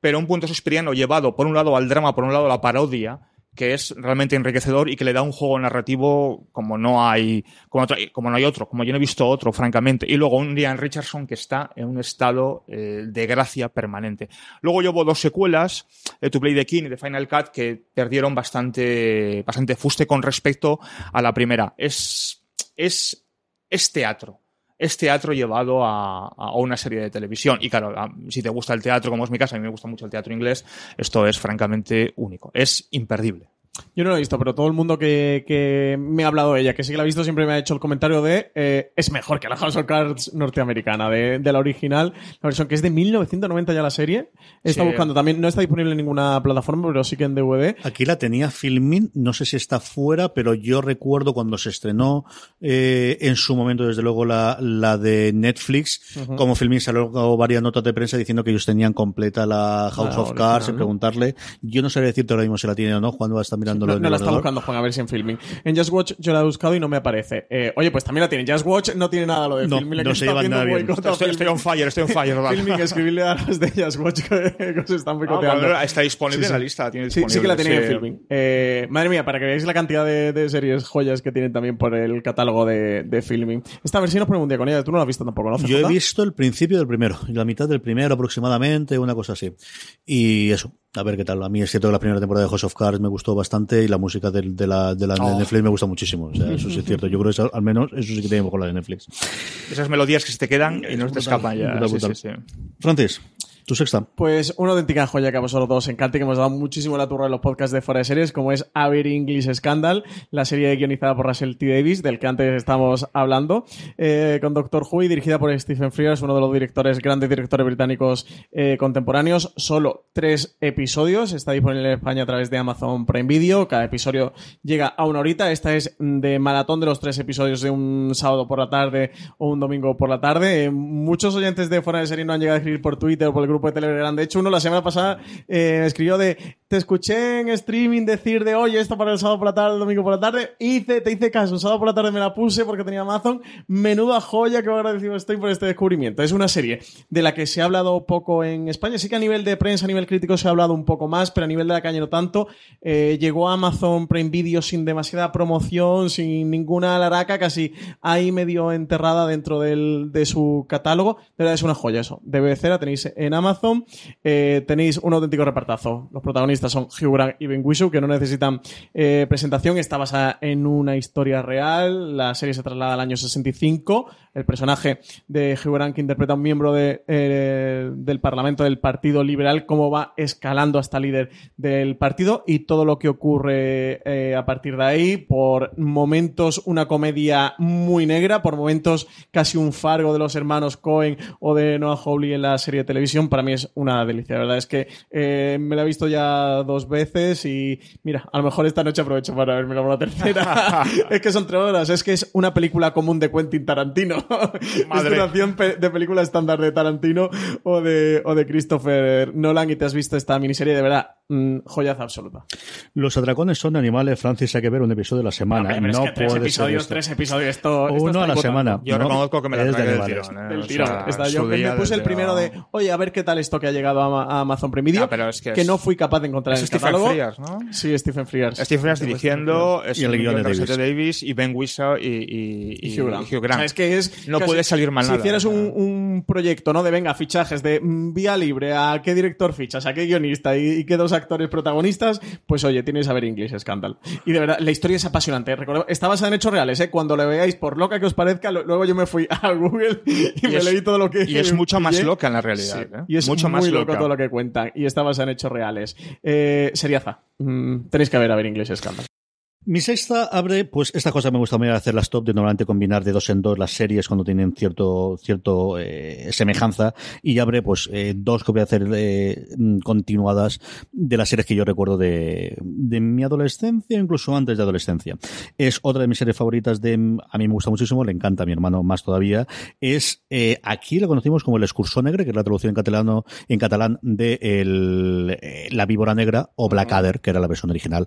pero un punto shakespeariano llevado por un lado al drama, por un lado a la parodia, que es realmente enriquecedor y que le da un juego narrativo como no hay como, otro- como no hay otro, como yo no he visto otro, francamente. Y luego un Ian Richardson que está en un estado eh, de gracia permanente. Luego llevo dos secuelas, de To Play the King y de Final Cut, que perdieron bastante, bastante fuste con respecto a la primera. Es, es, es teatro. Es teatro llevado a, una serie de televisión. Y claro, si te gusta el teatro, como es mi caso, a mí me gusta mucho el teatro inglés, esto es francamente único. Es imperdible. Yo no lo he visto, pero todo el mundo que, que me ha hablado de ella, que sí que la ha visto, siempre me ha hecho el comentario de eh, es mejor que la House of Cards norteamericana, de, de la original, la versión que es de 1990 ya la serie. Está Sí. buscando también, no está disponible en ninguna plataforma, pero sí que en DVD. Aquí la tenía Filmin, no sé si está fuera, pero yo recuerdo cuando se estrenó eh, en su momento, desde luego, la, la de Netflix, Ujú. como Filmin salió varias notas de prensa diciendo que ellos tenían completa la House La of original, Cards, y ¿no? preguntarle. Yo no sabría decirte ahora mismo si la tiene o no, cuando va a estar mirándolo No, en no el la está ordenador. buscando Juan, a ver si en filming. En Just Watch yo la he buscado y no me aparece. Eh, oye, pues también la tiene. Just Watch no tiene nada lo de No, filming. no se llevan nada bien. Estoy, estoy on fire, estoy on fire. Filming, escribirle a los de Just Watch que, que os están Ah, boicoteando. bueno, está disponible Sí, en la lista. la tiene Sí, sí que la tenía en filming. Eh, madre mía, para que veáis la cantidad de, de series joyas que tienen también por el catálogo de, de filming. Esta versión nos ponemos un día con ella. Tú no la has visto tampoco, ¿no? Yo he visto el principio del primero, la mitad del primero aproximadamente, una cosa así. Y eso, a ver qué tal. A mí es cierto que la primera temporada de House of Cards me gustó bastante y la música de, la, de la de Oh. Netflix me gusta muchísimo. O sea, eso sí es cierto. Yo creo que eso- al menos eso sí que tiene mejor la de Netflix. Esas melodías que se te quedan y no te escapan ya. Sí, sí, sí. Francis, Tu sexta. Pues una auténtica joya que a vosotros dos os encanta y que hemos dado muchísimo la turra en los podcasts de fuera de series, como es Aver English Scandal, la serie guionizada por Russell T. Davis, del que antes estábamos hablando, eh, con Doctor Who y dirigida por Stephen Frears, uno de los directores, grandes directores británicos eh, contemporáneos. Solo tres episodios, está disponible en España a través de Amazon Prime Video. Cada episodio llega a una horita. Esta es de maratón de los tres episodios de un sábado por la tarde o un domingo por la tarde. Eh, muchos oyentes de fuera de serie no han llegado a escribir por Twitter o por el grupo de Telegram. De hecho, uno la semana pasada eh, escribió de te escuché en streaming decir de oye esto para el sábado por la tarde, el domingo por la tarde. Hice, te hice caso, el sábado por la tarde me la puse porque tenía Amazon. Menuda joya que agradecido estoy por este descubrimiento. Es una serie de la que se ha hablado poco en España. Sí que a nivel de prensa, a nivel crítico se ha hablado un poco más, pero a nivel de la caña no tanto. Eh, llegó a Amazon Prime Video sin demasiada promoción, sin ninguna laraca, casi ahí medio enterrada dentro del, de su catálogo. De verdad es una joya eso. De BBC la tenéis en Amazon. Eh, tenéis un auténtico repartazo. Los protagonistas son Hugh Grant y Ben Whishaw, que no necesitan eh, presentación. Está basada en una historia real. La serie se traslada al año 65. El personaje de Hugh Grant, que interpreta a un miembro de, eh, del Parlamento del Partido Liberal, cómo va escalando hasta líder del partido y todo lo que ocurre a partir de ahí. Por momentos una comedia muy negra, por momentos casi un fargo de los hermanos Cohen o de Noah Hawley en la serie de televisión. Para mí es una delicia. La verdad es que eh, me la he visto ya dos veces y mira, a lo mejor esta noche aprovecho para verme la tercera. [LAUGHS] es que son tres horas, es que es una película común de Quentin Tarantino. [LAUGHS] es duración pe- de película estándar de Tarantino o de, o de Christopher Nolan y te has visto esta miniserie de verdad, mm, joyaza absoluta. Los atracones son animales, Francis, hay que ver un episodio a la semana. Hombre, no es que tres puede episodios, esto. tres episodios, esto, esto Uno está a la semana. Yo No, reconozco que me la es de tragué del tirón. ¿eh? Del O tirón. sea, Está- en yo me, puse el primero de, oye, a ver qué tal esto que ha llegado a, a Amazon Prime Video, Ah, pero es que que es- no fui capaz de encontrar Es en el Stephen catálogo. Frears, ¿no? Sí, Stephen Frears. Steve Frears dirigiendo, es Y el guion de de Davis. Davis y Ben Whishaw y, y, y Hugh Grant. y Hugh Grant. O sea, es que es no casi- puede salir mal si nada. hicieras o sea. un, un proyecto, ¿no? De venga, fichajes de mm, vía libre, a qué director fichas, a qué guionista y, y qué dos actores protagonistas, pues oye, tienes a ver English Scandal. Y de verdad, la historia es apasionante. Está basada en hechos reales, ¿eh? Cuando lo veáis, por loca que os parezca, lo- luego yo me fui [LAUGHS] a Google y, me es- leí todo lo que. y es mucho más loca en la realidad, Sí, ¿eh? Y es Mucho muy más loco loca. todo lo que cuentan. Y está basada en hechos reales. Eh, seriaza. Mm, tenéis que ver a ver English Scandal. Mi sexta abre, pues esta cosa me gusta muy hacer las top de normalmente combinar de dos en dos las series cuando tienen cierto cierto eh, semejanza y abre pues eh, dos que voy a hacer eh, mm, continuadas de las series que yo recuerdo de, de mi adolescencia incluso antes de adolescencia. Es otra de mis series favoritas de a mí me gusta muchísimo, le encanta a mi hermano más todavía. Es eh, aquí lo conocimos como el Excursó Negre, que es la traducción en catalano en catalán de el, La Víbora Negra o Blackadder, que era la versión original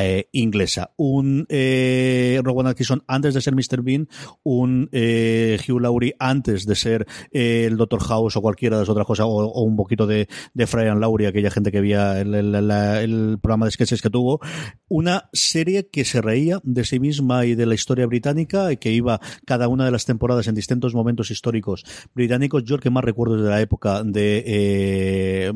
eh, inglesa. Un eh, Rowan Atkinson antes de ser Mr. Bean, un eh, Hugh Laurie antes de ser eh, el Dr. House o cualquiera de las otras cosas, o, o un poquito de, de Fry and Laurie, aquella gente que veía el, el- la- el programa de sketches que tuvo. Una serie que se reía de sí misma y de la historia británica y que iba cada una de las temporadas en distintos momentos históricos británicos. Yo el que más recuerdo es de la época de eh,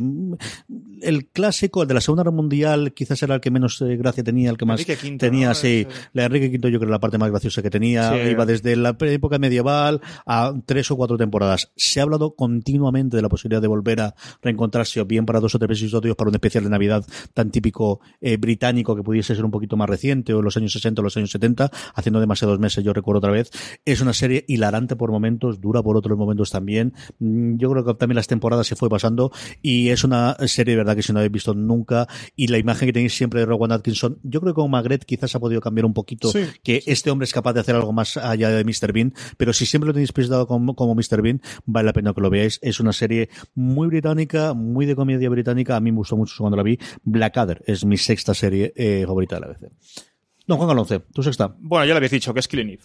el clásico, el de la Segunda Guerra Mundial, quizás era el que menos gracia tenía, el que más V, tenía, ¿no? sí. La Enrique V yo creo que era la parte más graciosa que tenía. Sí. Iba desde la época medieval a tres o cuatro temporadas. Se ha hablado continuamente de la posibilidad de volver a reencontrarse, o bien para dos o tres episodios, para un especial de Navidad tan típico eh, británico que pudiese ser un poquito más reciente, o en los años 60 o los años 70, haciendo demasiados meses, yo recuerdo otra vez. Es una serie hilarante por momentos, dura por otros momentos también. Mm, Yo creo que también las temporadas se fue pasando y es una serie de verdad que si no habéis visto nunca y la imagen que tenéis siempre de Rowan Atkinson, yo creo que con Magret quizás ha podido cambiar un poquito Sí, que este hombre es capaz de hacer algo más allá de Mr. Bean, pero si siempre lo tenéis presentado como, como Mr. Bean, vale la pena que lo veáis. Es una serie muy británica, muy de comedia británica. A mí me gustó mucho cuando la vi. Blackadder es mi sexta serie eh, favorita de la vez. Don Juan Galonce, tu sexta. Bueno, ya le habéis dicho que es Killing Eve.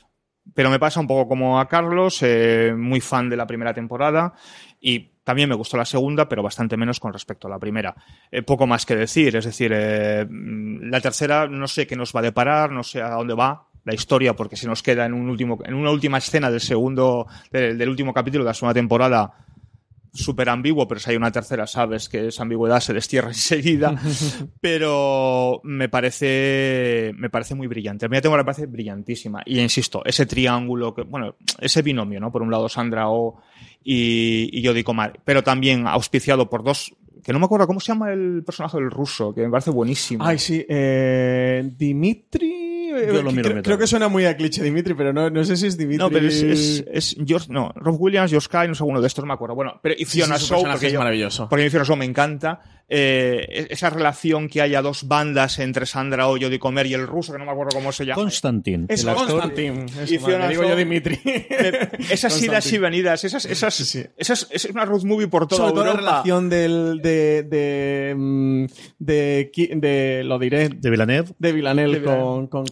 Pero me pasa un poco como a Carlos, eh, muy fan de la primera temporada y también me gustó la segunda, pero bastante menos con respecto a la primera. Eh, poco más que decir, es decir, eh, mm, la tercera no sé qué nos va a deparar, no sé a dónde va la historia, porque se nos queda en un último, en una última escena del segundo, del, del último capítulo de la segunda temporada súper ambiguo, pero si hay una tercera, sabes que esa ambigüedad se destierra [LAUGHS] enseguida. [LAUGHS] pero me parece, me parece muy brillante. A mí la me parece brillantísima. Y insisto, ese triángulo, que, bueno, ese binomio, ¿no? Por un lado Sandra Oh y, y Jodie Comer, pero también auspiciado por dos que no me acuerdo cómo se llama el personaje del ruso, que me parece buenísimo. Ay, sí, eh, Dimitri. Yo lo miro creo, que suena muy a cliché Dimitri, pero no, no sé si es Dimitri. No, pero es, es, es George, no, Rob Williams, George Sky, no sé uno de estos, no me acuerdo. Bueno, pero y Fiona sí, porque es yo- maravilloso. Porque a mí Fiona Shaw me encanta. Eh, esa relación que haya dos bandas entre Sandra Oh, Jodie Comer y el ruso, que no me acuerdo cómo se llama. Constantin, Es. Constantin. Y Fiona digo yo Dimitri. Eh, esas idas y venidas, esas, esas, Sí, sí. esas, es una road movie por toda Sobre todo la Europa. relación del, de, de, mm, de, de- lo diré, De de De Villanelle. con, con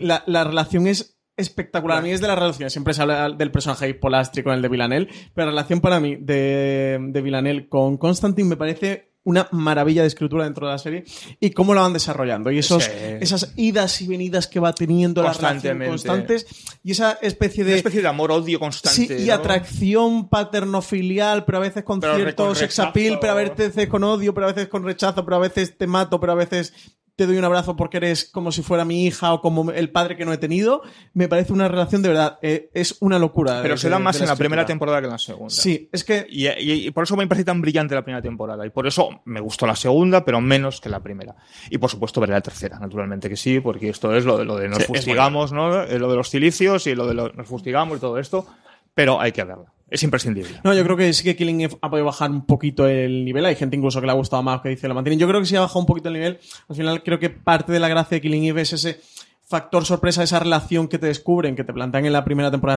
La, la relación es espectacular. A mí es de las relaciones. Siempre se habla del personaje Polastri con el de Villanel, pero la relación para mí de, de Villanel con Constantin me parece una maravilla de escritura dentro de la serie y cómo la van desarrollando. Y esos, Sí. esas idas y venidas que va teniendo la relación constantes y esa especie de Una especie de amor-odio constante. Sí, y ¿no? atracción paterno-filial, pero a veces con Pero cierto sex appeal, pero a veces con odio, pero a veces con rechazo, pero a veces te mato, pero a veces te doy un abrazo porque eres como si fuera mi hija o como el padre que no he tenido. Me parece una relación de verdad, eh, es una locura. Pero de- se da de- más de en la primera temporada que en la segunda. Sí, es que Y, y- y por eso me parece tan brillante la primera temporada. Y por eso me gustó la segunda, pero menos que la primera. Y por supuesto veré la tercera, naturalmente que sí, porque esto es lo de, lo de nos Sí, fustigamos, ¿no? Eh, Lo de los cilicios y lo de lo- nos fustigamos y todo esto. Pero hay que verla. Es imprescindible. No, yo creo que sí que Killing Eve ha podido bajar un poquito el nivel. Hay gente incluso que le ha gustado más que dice lo mantienen. Yo creo que sí ha bajado un poquito el nivel. Al final creo que parte de la gracia de Killing Eve es ese factor sorpresa, esa relación que te descubren, que te plantean en la primera temporada.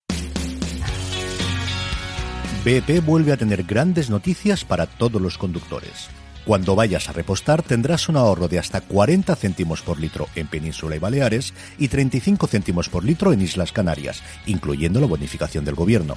BP vuelve a tener grandes noticias para todos los conductores. Cuando vayas a repostar tendrás un ahorro de hasta 40 céntimos por litro en Península y Baleares y 35 céntimos por litro en Islas Canarias, incluyendo la bonificación del gobierno.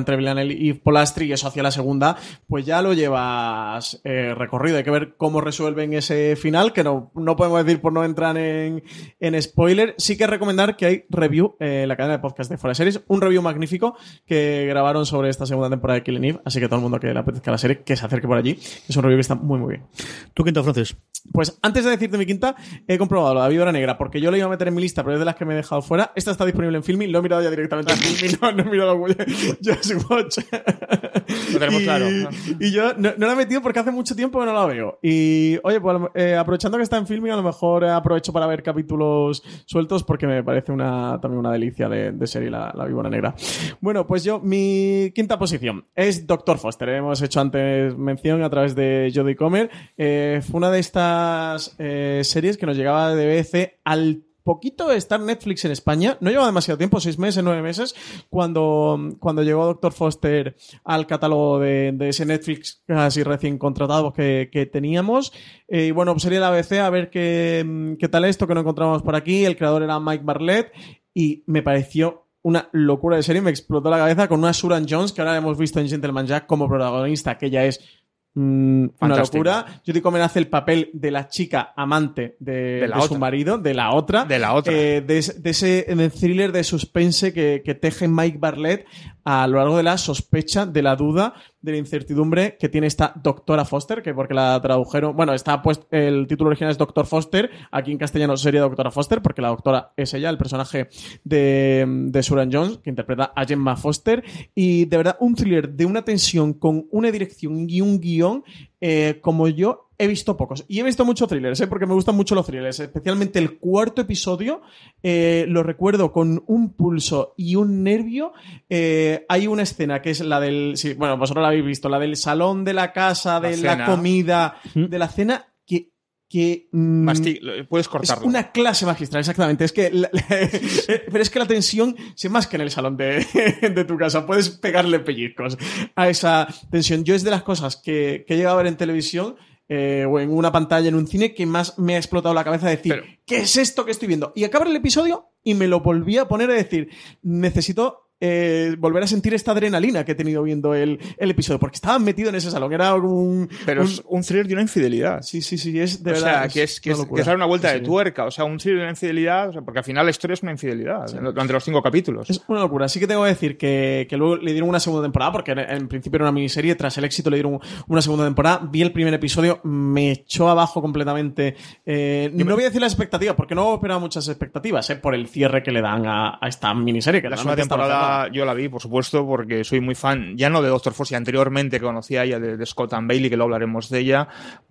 Entre Villanelle y Polastri y eso hacia la segunda, pues ya lo llevas eh, recorrido. Hay que ver cómo resuelven ese final, que no, no podemos decir por no entrar en, en spoiler. Sí que recomendar que hay review eh, en la cadena de podcast de Fuera Series, un review magnífico que grabaron sobre esta segunda temporada de Killing Eve, así que todo el mundo que le apetezca la serie, que se acerque por allí. Es un review que está muy, muy bien. ¿Tú quinta, Francis? Pues antes de decirte mi quinta, he comprobado la víbora negra porque yo la iba a meter en mi lista, pero es de las que me he dejado fuera. Esta está disponible en Filming, lo he mirado ya directamente en Filming, [LAUGHS] no, no he mirado Jurassic Watch. Lo tenemos y, claro. y yo no, no la he metido porque hace mucho tiempo que no la veo. Y oye, pues eh, aprovechando que está en Filming, a lo mejor aprovecho para ver capítulos sueltos porque me parece una, también una delicia de, de serie la, la víbora negra. Bueno, pues yo, mi quinta posición es Doctor Foster. Hemos hecho antes mención a través de Jodie Comer. Eh, fue una de estas eh, series que nos llegaba de BBC al poquito de estar Netflix en España. No lleva demasiado tiempo, seis meses, nueve meses, cuando, cuando llegó Doctor Foster al catálogo de, de ese Netflix casi recién contratado que, que teníamos. Eh, y bueno, pues sería la ABC a ver qué, qué tal esto que no encontramos por aquí. El creador era Mike Barlett y me pareció una locura de serie. Me explotó la cabeza con una Suran Jones que ahora hemos visto en Gentleman Jack como protagonista, que ya es Mm, una locura. Judy Comer hace el papel de la chica amante de, De la de su marido, de la otra. De la otra. Eh, de, ese- de ese thriller de suspense que, que teje Mike Barlett a lo largo de la sospecha, de la duda, de la incertidumbre que tiene esta doctora Foster, que porque la tradujeron, bueno, está puesto, el título original es Doctor Foster, aquí en castellano sería Doctora Foster, porque la doctora es ella, el personaje de, de Suran Jones, que interpreta a Gemma Foster, y de verdad un thriller de una tensión con una dirección y un guion eh, como yo he visto pocos. Y he visto muchos thrillers, ¿eh? porque me gustan mucho los thrillers. Especialmente el cuarto episodio, eh, lo recuerdo con un pulso y un nervio. Eh, hay una escena que es la del. Sí, bueno, vosotros la habéis visto, la del salón de la casa, de la, comida, de la cena, que. que mm, Masti- puedes cortarlo. es una clase magistral, exactamente. Es que. la- [LAUGHS] pero es que la tensión se más que en el salón de, [LAUGHS] de tu casa. Puedes pegarle pellizcos a esa tensión. Yo es de las cosas que, que he llegado a ver en televisión. Eh, o en una pantalla en un cine que más me ha explotado la cabeza de decir, ¿qué es esto que estoy viendo? Y acaba el episodio y me lo volví a poner a decir, necesito eh, volver a sentir esta adrenalina que he tenido viendo el, el episodio, porque estaba metido en ese salón, era un... Pero es un thriller de una infidelidad. Sí, sí, sí, es de o verdad. sea, que es, que, es, que es dar una vuelta Sí, de tuerca. O sea, un thriller de una infidelidad. o sea, porque al final la historia es una infidelidad durante los cinco capítulos. Es una locura. Sí que tengo que decir que, que luego le dieron una segunda temporada, porque en, en principio era una miniserie. Tras el éxito le dieron una segunda temporada. Vi el primer episodio, me echó abajo completamente. Eh, no voy a decir las expectativas, porque no esperaba muchas expectativas, eh, por el cierre que le dan a, a esta miniserie. Que La segunda temporada yo la vi, por supuesto, porque soy muy fan, ya no de Doctor Force, y anteriormente conocía ya de, de Scott and Bailey, que luego hablaremos de ella,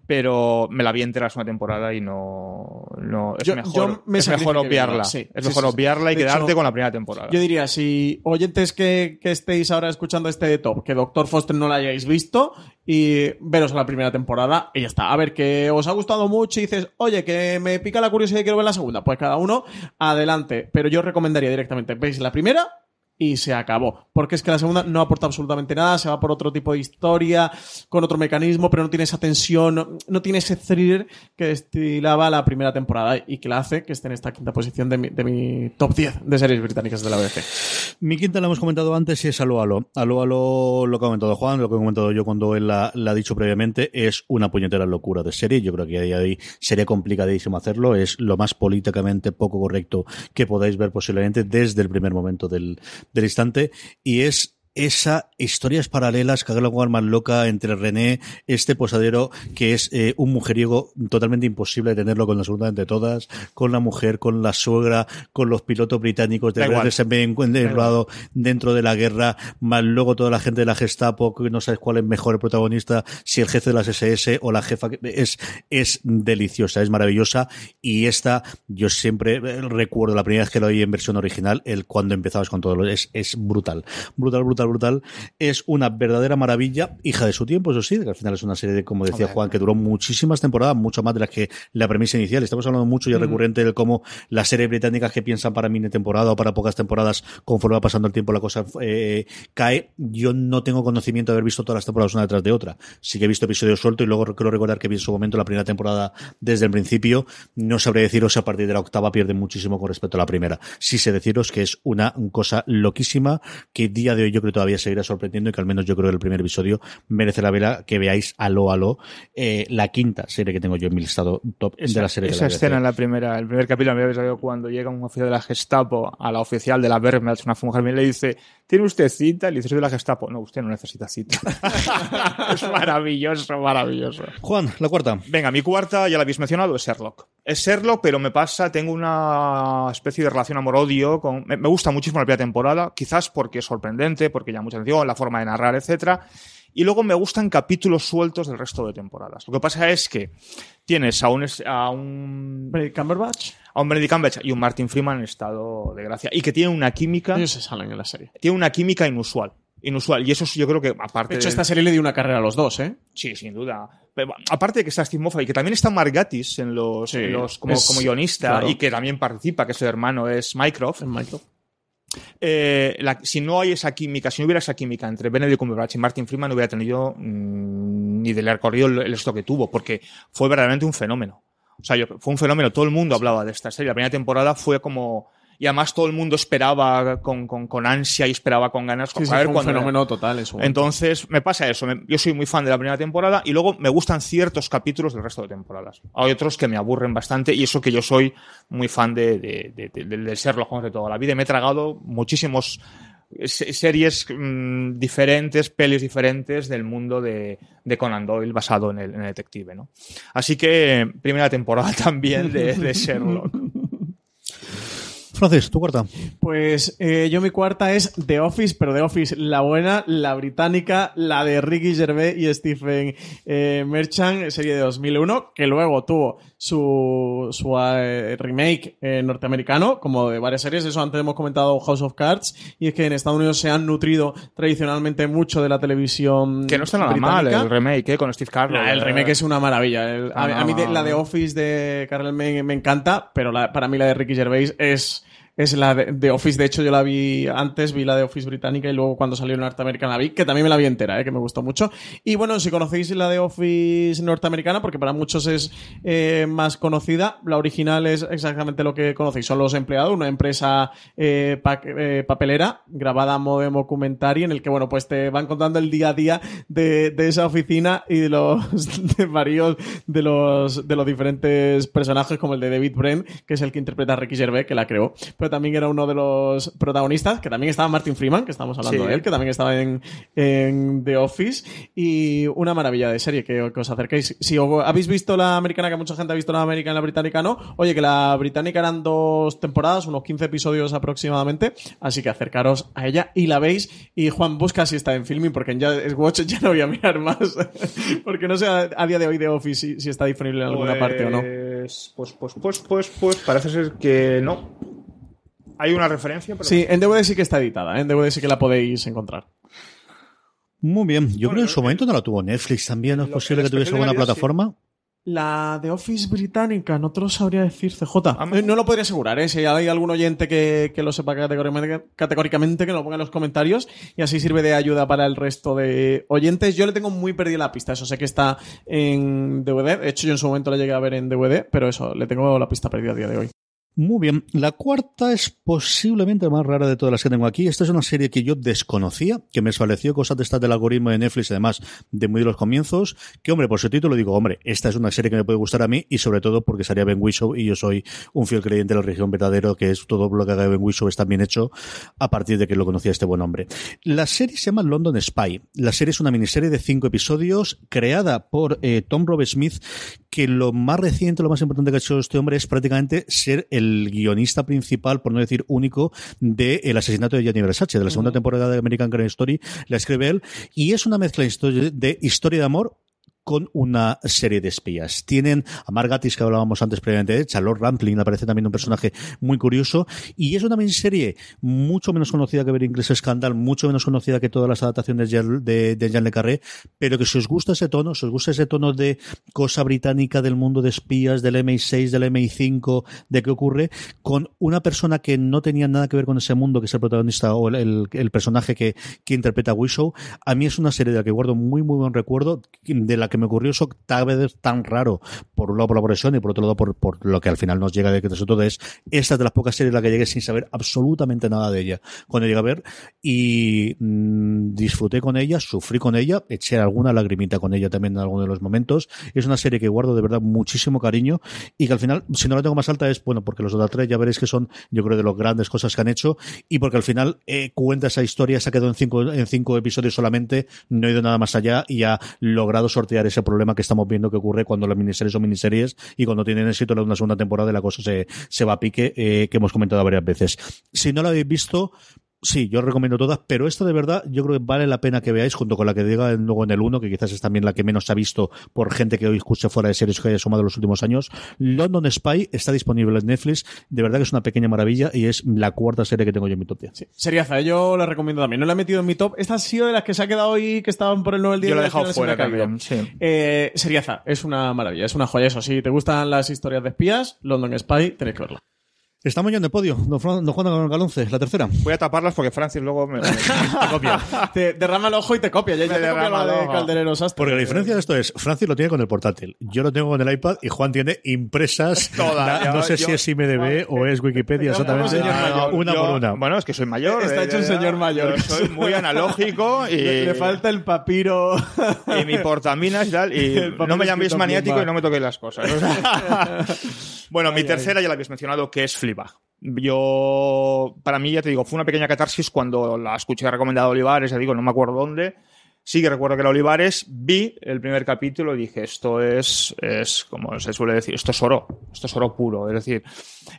pero me la vi entera segunda temporada y no, no es Yo- mejor, yo me es mejor obviarla. sí. es Sí, mejor sí, obviarla y De quedarte hecho, con la primera temporada. Yo diría, si oyentes que, que estéis ahora escuchando este de top, que Doctor Foster no la hayáis visto, y veros la primera temporada y ya está. A ver, que os ha gustado mucho y dices, oye, que me pica la curiosidad y quiero ver la segunda. Pues cada uno, adelante. Pero yo recomendaría directamente, veis la primera y se acabó. Porque es que la segunda no aporta absolutamente nada, se va por otro tipo de historia, con otro mecanismo, pero no tiene esa tensión, no, tiene ese thriller que destilaba la primera temporada y que la hace que esté en esta quinta posición de mi, de mi top 10 de series británicas de la BBC. Mi quinta la hemos comentado antes y es Alo Alo. Alo Alo, lo que ha comentado Juan, lo que he comentado yo cuando él la, la ha dicho previamente, es una puñetera locura de serie. Yo creo que a día de hoy sería complicadísimo hacerlo. Es lo más políticamente poco correcto que podáis ver posiblemente desde el primer momento del, del instante. Y es esa historias paralelas que haga más loca entre René, este posadero que es eh, un mujeriego totalmente imposible de tenerlo con absolutamente todas, con la mujer, con la suegra, con los pilotos británicos de enrolado dentro de la guerra, más luego toda la gente de la Gestapo, que no sabes cuál es mejor el protagonista, si el jefe de las SS o la jefa, es, es deliciosa, es maravillosa, y esta, yo siempre eh, recuerdo la primera vez que lo oí en versión original, el cuando empezabas con todo es, es brutal, brutal, brutal, brutal, es una verdadera maravilla, hija de su tiempo, eso sí, que al final es una serie de, como decía. Juan, que duró muchísimas temporadas, mucho más de las que la premisa inicial, estamos hablando mucho y Mm. recurrente de cómo las series británicas que piensan para mini temporada o para pocas temporadas, conforme va pasando el tiempo la cosa eh, cae. Yo no tengo conocimiento de haber visto todas las temporadas una detrás de otra. Sí que he visto episodios sueltos y luego creo recordar que vi en su momento la primera temporada desde el principio. No sabré deciros a partir de la octava pierde muchísimo con respecto a la primera. Sí sé deciros que es una cosa loquísima que día de hoy yo creo que todavía seguirá sorprendiendo y que al menos yo creo que el primer episodio merece la vela que veáis aló aló eh, la quinta serie que tengo yo en mi listado top de la serie de esa la BBC. escena en la primera, el primer capítulo me había salido cuando llega un oficial de la Gestapo a la oficial de la Wehrmacht, una mujer, y le dice, ¿tiene usted cita? Y le dice, soy de la Gestapo. No, usted no necesita cita. [LAUGHS] es maravilloso, maravilloso. Juan, la cuarta. Venga, mi cuarta, ya la habéis mencionado, es Sherlock. Es Sherlock, pero me pasa, tengo una especie de relación amor-odio con... Me, me gusta muchísimo la primera temporada, quizás porque es sorprendente, porque llama mucha atención, la forma de narrar, etcétera. Y luego me gustan capítulos sueltos del resto de temporadas. Lo que pasa es que tienes a un... A un Benedict Cumberbatch. a un Benedict Cumberbatch y un Martin Freeman en estado de gracia. Y que tiene una química... Ellos se salen en la serie. Tiene una química inusual. Inusual. Y eso yo creo que aparte De hecho, de- esta serie le dio una carrera a los dos, ¿eh? Sí, sin duda. Pero, aparte de que está Steve Moffat y que también está Mark Gatiss en los, Sí, en los- como, es- como guionista claro. y que también participa, que su hermano es Mycroft. En Minecraft. Eh, la- si no hay esa química, si no hubiera esa química entre Benedict Cumberbatch y Martin Freeman, no hubiera tenido mm, ni del recorrido el, el esto que tuvo, porque fue verdaderamente un fenómeno. O sea, yo- fue un fenómeno. Todo el mundo hablaba de esta serie. La primera temporada fue como. Y además todo el mundo esperaba con, con, con ansia y esperaba con ganas. Sí, sí, fue un fenómeno total su momento. entonces, me pasa eso. me- Yo soy muy fan de la primera temporada y luego me gustan ciertos capítulos del resto de temporadas. Hay otros que me aburren bastante y eso que yo soy muy fan de, de, de, de- del Sherlock Holmes de toda la vida. Me he tragado muchísimos se- series mm, diferentes, pelis diferentes del mundo de, de Conan Doyle basado en el, en el detective, ¿no? Así que primera temporada [LAUGHS] también de, de Sherlock. Francis, tu cuarta. Pues eh, yo mi cuarta es The Office, pero The Office la buena, la británica, la de Ricky Gervais y Stephen eh, Merchant, serie de 2001, que luego tuvo su, su eh, remake eh, norteamericano, como de varias series. Eso antes hemos comentado House of Cards, y es que en Estados Unidos se han nutrido tradicionalmente mucho de la televisión. Que no está nada mal el remake, ¿eh? Con Steve Carell. Nah, el remake es una maravilla. El- Ah, a mí de- la de Office de Carl me, me encanta, pero la- para mí la de Ricky Gervais es, es la de, de Office. De hecho, yo la vi antes, vi la de Office británica y luego cuando salió en Norteamérica la vi, que también me la vi entera, eh, que me gustó mucho. Y bueno, si conocéis la de Office norteamericana, porque para muchos es eh, más conocida, la original es exactamente lo que conocéis. Son los empleados, una empresa eh, eh, papelera grabada a modo de documentary en el que, bueno, pues te van contando el día a día de, de esa oficina y de los [LAUGHS] varios de los de los diferentes personajes como el de David Brent, que es el que interpreta a Ricky Gervais, que la creó, también era uno de los protagonistas, que también estaba Martin Freeman, que estamos hablando Sí. de él, que también estaba en, en The Office y una maravilla de serie que, que os acerquéis. Si os- habéis visto la americana, que mucha gente ha visto la americana y la británica no, oye, que la británica eran dos temporadas, unos 15 episodios aproximadamente, así que acercaros a ella y la veis y Juan busca si está en filming porque en ya Watch ya no voy a mirar más [LAUGHS] porque no sé a, a día de hoy The Office si, si está disponible en alguna parte o no. Pues, pues, pues, pues, pues, parece ser que no. Hay una referencia, pero. Sí, en DVD sí que está editada, ¿eh? en DVD sí que la podéis encontrar. Muy bien. Yo creo que en su momento no la tuvo Netflix también. ¿No es posible que tuviese alguna sí. plataforma? La de Office británica, no te lo sabría decir, CJ. Ah, Eh, no lo podría asegurar, ¿eh? Si hay algún oyente que, que lo sepa categóricamente, categóricamente, que nos lo ponga en los comentarios y así sirve de ayuda para el resto de oyentes. Yo le tengo muy perdida la pista, eso sé que está en DVD. De hecho, yo en su momento la llegué a ver en DVD, pero eso, le tengo la pista perdida a día de hoy. Muy bien. La cuarta es posiblemente la más rara de todas las que tengo aquí. Esta es una serie que yo desconocía, que me estableció cosas de estas del algoritmo de Netflix, además de muy de los comienzos. Que, hombre, por su título digo, hombre, esta es una serie que me puede gustar a mí y sobre todo porque salía Ben Whishaw y yo soy un fiel creyente de la religión verdadero, que es todo lo que haga Ben Whishaw está bien hecho a partir de que lo conocía este buen hombre. La serie se llama London Spy. La serie es una miniserie de cinco episodios creada por eh, Tom Robert Smith, que lo más reciente, lo más importante que ha hecho este hombre es prácticamente ser el guionista principal, por no decir único, de El asesinato de Gianni Versace, de la segunda temporada de American Crime Story, la escribe él, y es una mezcla de historia- de historia de amor con una serie de espías. Tienen a Margatis, que hablábamos antes previamente de Charlotte Rampling, aparece también un personaje muy curioso, y es una miniserie mucho menos conocida que ver Inglés Scandal, mucho menos conocida que todas las adaptaciones de, de, Jean Le Carré, pero que si os gusta ese tono, si os gusta ese tono de cosa británica del mundo de espías, del MI6, del MI5, de qué ocurre, con una persona que no tenía nada que ver con ese mundo, que es el protagonista o el, el- el personaje que, que interpreta a Wishow, a mí es una serie de la que guardo muy, muy buen recuerdo, de la que me ocurrió eso tal vez tan raro, por un lado por la progresión y por otro lado por, por lo que al final nos llega de que todo es esta es de las pocas series en la que llegué sin saber absolutamente nada de ella cuando llegué a ver y mm, disfruté con ella, sufrí con ella, eché alguna lagrimita con ella también en algunos de los momentos. Es una serie que guardo de verdad muchísimo cariño y que al final, si no la tengo más alta es, bueno, porque los otros tres ya veréis que son, yo creo, de las grandes cosas que han hecho y porque al final eh, cuenta esa historia, se ha quedado en cinco, en cinco episodios solamente, no ha ido nada más allá y ha logrado sortear ese problema que estamos viendo que ocurre cuando las miniseries son miniseries y cuando tienen éxito en una segunda temporada la cosa se, se va a pique, eh, que hemos comentado varias veces. Si no la habéis visto, Sí, yo os recomiendo todas, pero esta de verdad yo creo que vale la pena que veáis junto con la que diga luego en el 1, que quizás es también la que menos se ha visto por gente que hoy escuche fuera de series que haya sumado en los últimos años. London Spy está disponible en Netflix, de verdad que es una pequeña maravilla y es la cuarta serie que tengo yo en mi top 10. Sí. Seriaza, yo la recomiendo también. No la he metido en mi top. Esta ha sido de las que se ha quedado hoy, que estaban por el 9 el día Yo la he dejado fuera también, sí. Eh, Seriaza, es una maravilla, es una joya. Eso sí, te gustan las historias de espías, London Spy, tenéis que verla. Estamos ya en el podio, don Fran- don Juan Galonce, la tercera. Voy a taparlas porque Francis luego me, me- me [LAUGHS] copia. te derrama el ojo y te copia. Ya, te copia la de. Calderero Sastre. Porque la diferencia de esto es, Francis lo tiene con el portátil, yo lo tengo con el iPad y Juan tiene impresas, [LAUGHS] Todas. no Yo- sé yo- si es IMDB o es Wikipedia, exactamente, una Yo- por una. Bueno, es que soy mayor. Está eh, hecho un señor mayor. yo soy muy analógico y, [LAUGHS] Le, le falta el papiro. y mi portaminas y tal. Y no me llaméis maniático y no me toquéis las cosas. Bueno, mi tercera ya la habéis mencionado, que es Fleabag. Yo, para mí, ya te digo, fue una pequeña catarsis cuando la escuché recomendada a Olivares, ya digo, no me acuerdo dónde. Sí que recuerdo que era Olivares, vi el primer capítulo y dije, esto es, es, como se suele decir, esto es oro, esto es oro puro. Es decir,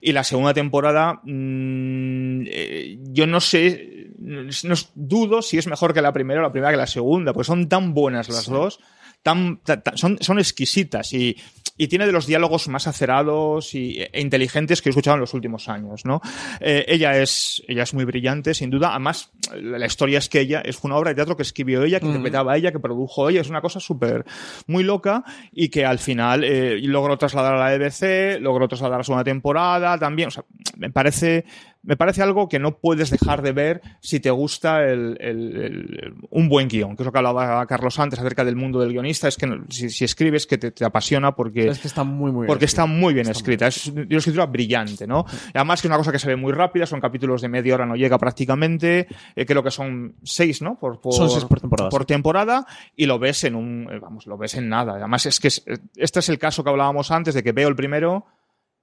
y la segunda temporada, mmm, eh, yo no sé, no, dudo si es mejor que la primera o la primera que la segunda, pues son tan buenas las sí. dos, tan, tan, son, son exquisitas y y tiene de los diálogos más acerados y, e inteligentes que he escuchado en los últimos años, ¿no? Eh, ella es ella es muy brillante, sin duda. Además, la, la, historia es que ella es una obra de teatro que escribió ella, que mm. interpretaba ella, que produjo ella. Es una cosa súper muy loca y que al final eh, logró trasladar a la EBC, logró trasladar a la segunda temporada también. O sea, me parece me parece algo que no puedes dejar de ver si te gusta el, el, el, un buen guion, que es lo que hablaba Carlos antes acerca del mundo del guionista, es que si, si escribes que te, te, apasiona porque, es que está muy, muy porque está muy bien está escrita, muy bien. es una escritura brillante, ¿no? Y además que es una cosa que se ve muy rápida, son capítulos de media hora, no llega prácticamente, eh, creo que son seis, ¿no? Por, por, son seis por temporada. Por temporada, y lo ves en un, eh, vamos, lo ves en nada. Además es que es, este es el caso que hablábamos antes de que veo el primero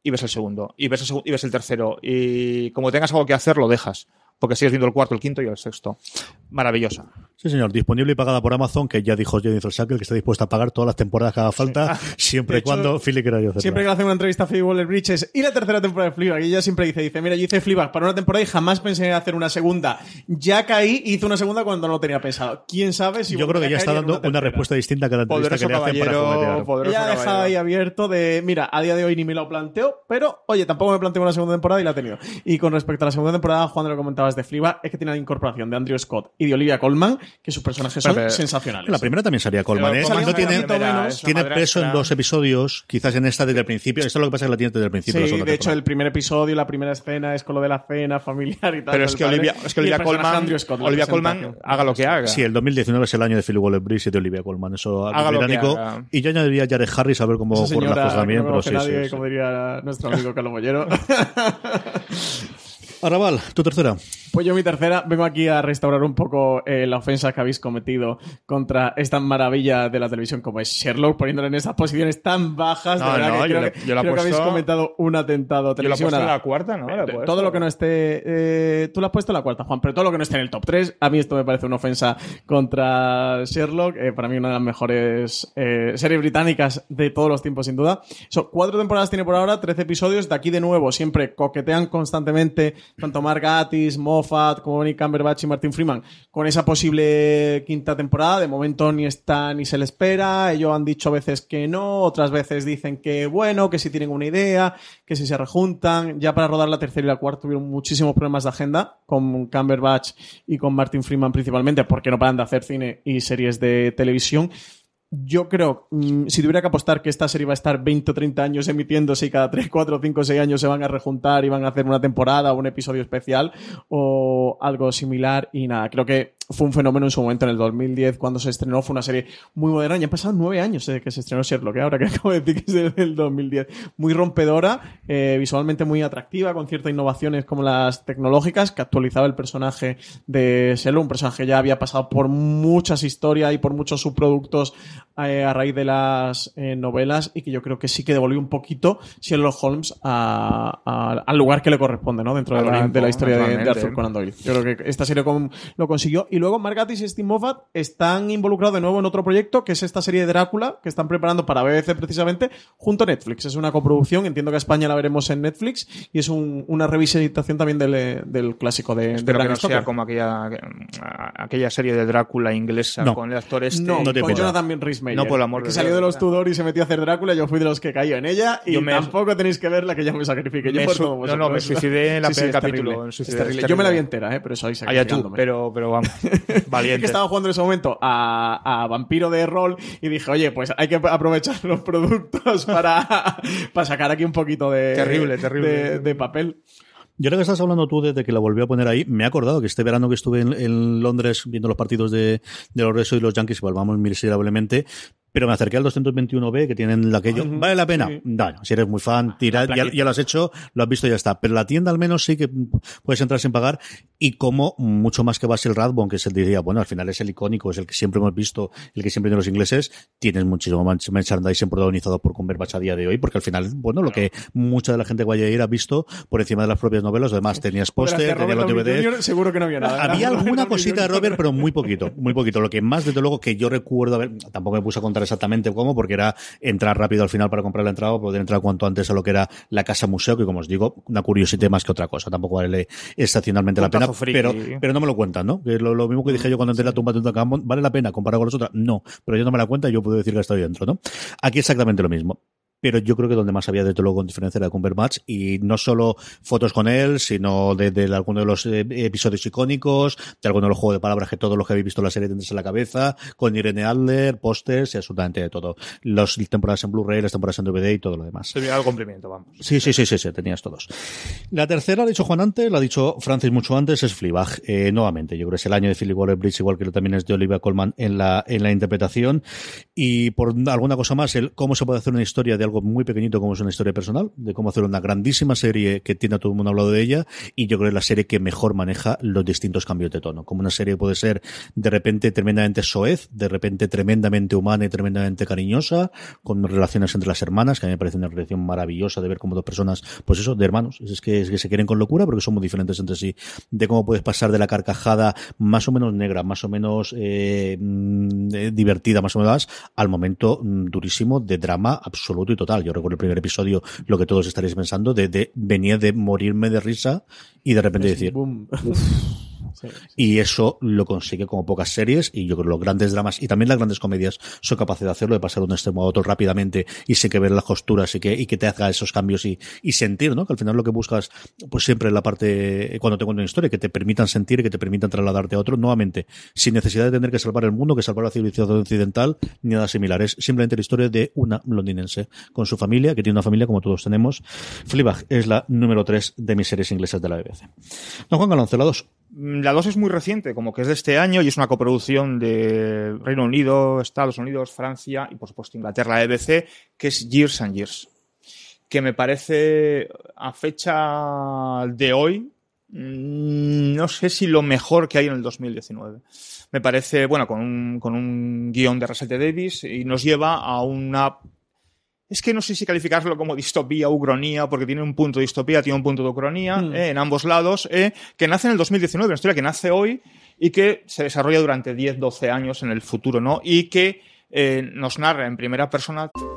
y ves el segundo, y ves el, segundo, y ves el tercero. Y como tengas algo que hacer, lo dejas. Porque sigues viendo el cuarto, el quinto y el sexto. Maravillosa. Sí, señor. Disponible y pagada por Amazon, que ya dijo Jennifer Sackle que está dispuesta a pagar todas las temporadas que haga falta, sí. [LAUGHS] siempre y cuando Philly quiera yo. Siempre que le hace una entrevista a Phoebe Waller-Bridges y la tercera temporada de Fleabag, y ella siempre dice, dice, mira, yo hice Fleabag para una temporada y jamás pensé en hacer una segunda. Ya caí y hice una segunda cuando no lo tenía pensado. ¿Quién sabe si... Yo creo que ya está dando una, una, respuesta distinta a cada entrevista que le hacen para cometer. Ella deja ahí abierto de, mira, a día de hoy ni me lo planteo, pero, oye, tampoco me planteo una segunda temporada y la he tenido. Y con respecto a la segunda temporada, Juan, lo comentabas de Fleabag, es que tiene la incorporación de Andrew Scott y de Olivia Colman, que sus personajes son pero, sensacionales. La primera también salía Colman, ¿eh? No tiene, menos, tiene peso en dos episodios, quizás en esta desde el principio. Esto es lo que pasa que la tiene desde el principio. Sí, de, de hecho, el primer episodio, la primera escena es con lo de la cena familiar y tal. Pero es que Olivia, es que Olivia Colman, Scott, Olivia Colman haga lo que haga. Sí, el 2019 es el año de Philip Waller-Bridge y de Olivia Colman. Eso haga británico. Y yo añadiría Jared Harris a ver cómo ocurren las cosas también. No pero sí, nadie, sí, como diría nuestro amigo Carlos Mollero. [LAUGHS] Arrabal, tu tercera. Pues yo mi tercera vengo aquí a restaurar un poco eh, la ofensa que habéis cometido contra esta maravilla de la televisión como es Sherlock, poniéndole en esas posiciones tan bajas. No, de verdad no, que yo creo, la- que, yo la he creo que habéis puesto- comentado un atentado Yo la he puesto la cuarta, ¿no? La puesto. Todo lo que no esté. eh, tú lo has puesto en la cuarta, Juan, pero todo lo que no esté en el top 3, a mí esto me parece una ofensa contra Sherlock. eh, para mí, una de las mejores eh, series británicas de todos los tiempos, sin duda. Son cuatro temporadas tiene por ahora, 13 episodios. De aquí de nuevo, siempre coquetean constantemente tanto Mark Gatiss, Moffat, como Benny Cumberbatch y Martin Freeman con esa posible quinta temporada. De momento ni está ni se le espera. Ellos han dicho a veces que no, otras veces dicen que bueno, que si tienen una idea, que si se rejuntan. Ya para rodar la tercera y la cuarta tuvieron muchísimos problemas de agenda con Cumberbatch y con Martin Freeman principalmente, porque no paran de hacer cine y series de televisión. Yo creo, mm, si tuviera que apostar que esta serie va a estar 20 o 30 años emitiéndose y cada 3, 4, 5, 6 años se van a rejuntar y van a hacer una temporada o un episodio especial o algo similar y nada, creo que fue un fenómeno en su momento en el 2010 cuando se estrenó, fue una serie muy moderna, ya han pasado nueve años desde que se estrenó Sherlock, ¿eh? ahora que [LAUGHS] acabo de decir que es del 2010, muy rompedora, eh, visualmente muy atractiva, con ciertas innovaciones como las tecnológicas, que actualizaba el personaje de Sherlock, un personaje que ya había pasado por muchas historias y por muchos subproductos eh, a raíz de las eh, novelas y que yo creo que sí que devolvió un poquito Sherlock Holmes a, a, al lugar que le corresponde, ¿no? Dentro de la, Olimpo, de la historia de. Arthur Conan Doyle. Yo creo que esta serie con, lo consiguió. Y luego Mark Gatiss y Steve Moffat están involucrados de nuevo en otro proyecto, que es esta serie de Drácula, que están preparando para BBC precisamente, junto a Netflix. Es una coproducción, entiendo que a España la veremos en Netflix, y es un, una revisitación también del, del clásico de, de Espero que Bram no Stoker. sea como aquella, aquella serie de Drácula inglesa No. con el actor este. No, No te con. Jonathan Rhys Meyers, No, por el amor que de salió Dios, de los. Tudor y se metió a hacer Drácula. Yo fui de los que cayó en ella y Yo me- tampoco tenéis que verla que ya me sacrifiqué. Yo Me su- no, no, me suicidé en la Sí, primer capítulo, terrible. suicidé, Yo me la vi entera, ¿eh? pero eso ahí Allá tú, sacrificándome. pero, pero vamos. [LAUGHS] [LAUGHS] Es Valiente. que estaba jugando en ese momento a, a Vampiro de rol y dije, oye, pues hay que aprovechar los productos para, [LAUGHS] para sacar aquí un poquito de, Terrible, terrible. de, de papel. Yo ahora que estás hablando tú desde que la volví a poner ahí, me he acordado que este verano que estuve en, en Londres viendo los partidos de, de los Red Sox y los Yankees, pues vamos miserablemente, pero me acerqué al 221B que tienen aquello. Ujú, ¿Vale la pena? sí. Bueno, si eres muy fan, tira, La ya, ya lo has hecho, lo has visto y ya está. Pero la tienda al menos sí que puedes entrar sin pagar y como mucho más que Basil Rathbone, que es el diría, bueno, al final es el icónico, es el que siempre hemos visto, el que siempre tienen los ingleses, tienes muchísimo más merchandising protagonizado por Cumberbatch a día de hoy, porque al final, bueno, lo que mucha de la gente que a ir ha visto por encima de las propias novelas, además tenías póster, tenías los DVDs, seguro que no había nada. había [LAUGHS] alguna cosita de. Robert, pero muy poquito, muy poquito. Lo que más, desde luego, que yo recuerdo haber, tampoco me puse a contar exactamente cómo, porque era entrar rápido al final para comprar la entrada, o poder entrar cuanto antes a lo que era la casa museo, que como os digo, una curiosidad más que otra cosa. Tampoco vale estacionalmente la pena, Puntazo friki. pero, pero no me lo cuentan, ¿no? Que lo, lo mismo que dije yo cuando entré en la tumba de Tutankamón, ¿vale la pena comparado con las otras? No, pero yo no me la cuenta y yo puedo decir que estoy dentro, ¿no? Aquí exactamente lo mismo pero yo creo que donde más había desde luego con diferencia era Cumberbatch y no solo fotos con él sino de, de alguno de los eh, episodios icónicos de alguno de los juegos de palabras que todos los que habéis visto la serie tendréis en la cabeza con Irene Adler, pósters y absolutamente de todo las temporadas en Blu-ray, las temporadas en DVD y todo lo demás Se el cumplimiento, vamos. Sí, sí, sí, sí, sí, tenías todos. La tercera, la ha dicho Juan antes, la ha dicho Francis mucho antes, es Fleabag. Eh, nuevamente, yo creo que es el año de Philip Waller-Bridge, igual que lo también es de Olivia Colman en la, en la interpretación. Y por alguna cosa más, el cómo se puede hacer una historia de algo muy pequeñito como es una historia personal, de cómo hacer una grandísima serie que tiene a todo el mundo hablado de ella, y yo creo que es la serie que mejor maneja los distintos cambios de tono. Como una serie puede ser de repente tremendamente soez, de repente tremendamente humana y tremendamente cariñosa, con relaciones entre las hermanas, que a mí me parece una relación maravillosa de ver cómo dos personas, pues eso, de hermanos, es que, es que se quieren con locura porque son muy diferentes entre sí, de cómo puedes pasar de la carcajada más o menos negra, más o menos eh, mm, eh, divertida, más o menos, al momento mm, durísimo de drama absoluto y total. Yo recuerdo el primer episodio, lo que todos estaréis pensando, de, de venía de morirme de risa y de repente decir, Y eso lo consigue como pocas series y yo creo que los grandes dramas y también las grandes comedias son capaces de hacerlo, de pasar de un extremo a otro rápidamente y sin que ver las costuras y que, y que te haga esos cambios y, y sentir, ¿no? Que al final lo que buscas, pues siempre en la parte, cuando te cuento una historia, que te permitan sentir y que te permitan trasladarte a otro, nuevamente, sin necesidad de tener que salvar el mundo, que salvar la civilización occidental, ni nada similar. Es simplemente la historia de una londinense con su familia, que tiene una familia como todos tenemos. Fleabag es la número 3 de mis series inglesas de la BBC. Don Juan Galonce, la 2. Mm, La 2 es muy reciente, como que es de este año y es una coproducción de Reino Unido, Estados Unidos, Francia y por supuesto Inglaterra, la EBC, que es Years and Years. Que me parece a fecha de hoy, mm, no sé si lo mejor que hay en el 2019. Me parece, bueno, con un, con guion de T. Davis y nos lleva a una es que no sé si calificarlo como distopía ucronía, porque tiene un punto de distopía, tiene un punto de ucronía, Mm. eh, en ambos lados, eh, que nace en el 2019, una historia que nace hoy y que se desarrolla durante 10, 12 años en el futuro, ¿no? Y que eh, nos narra en primera persona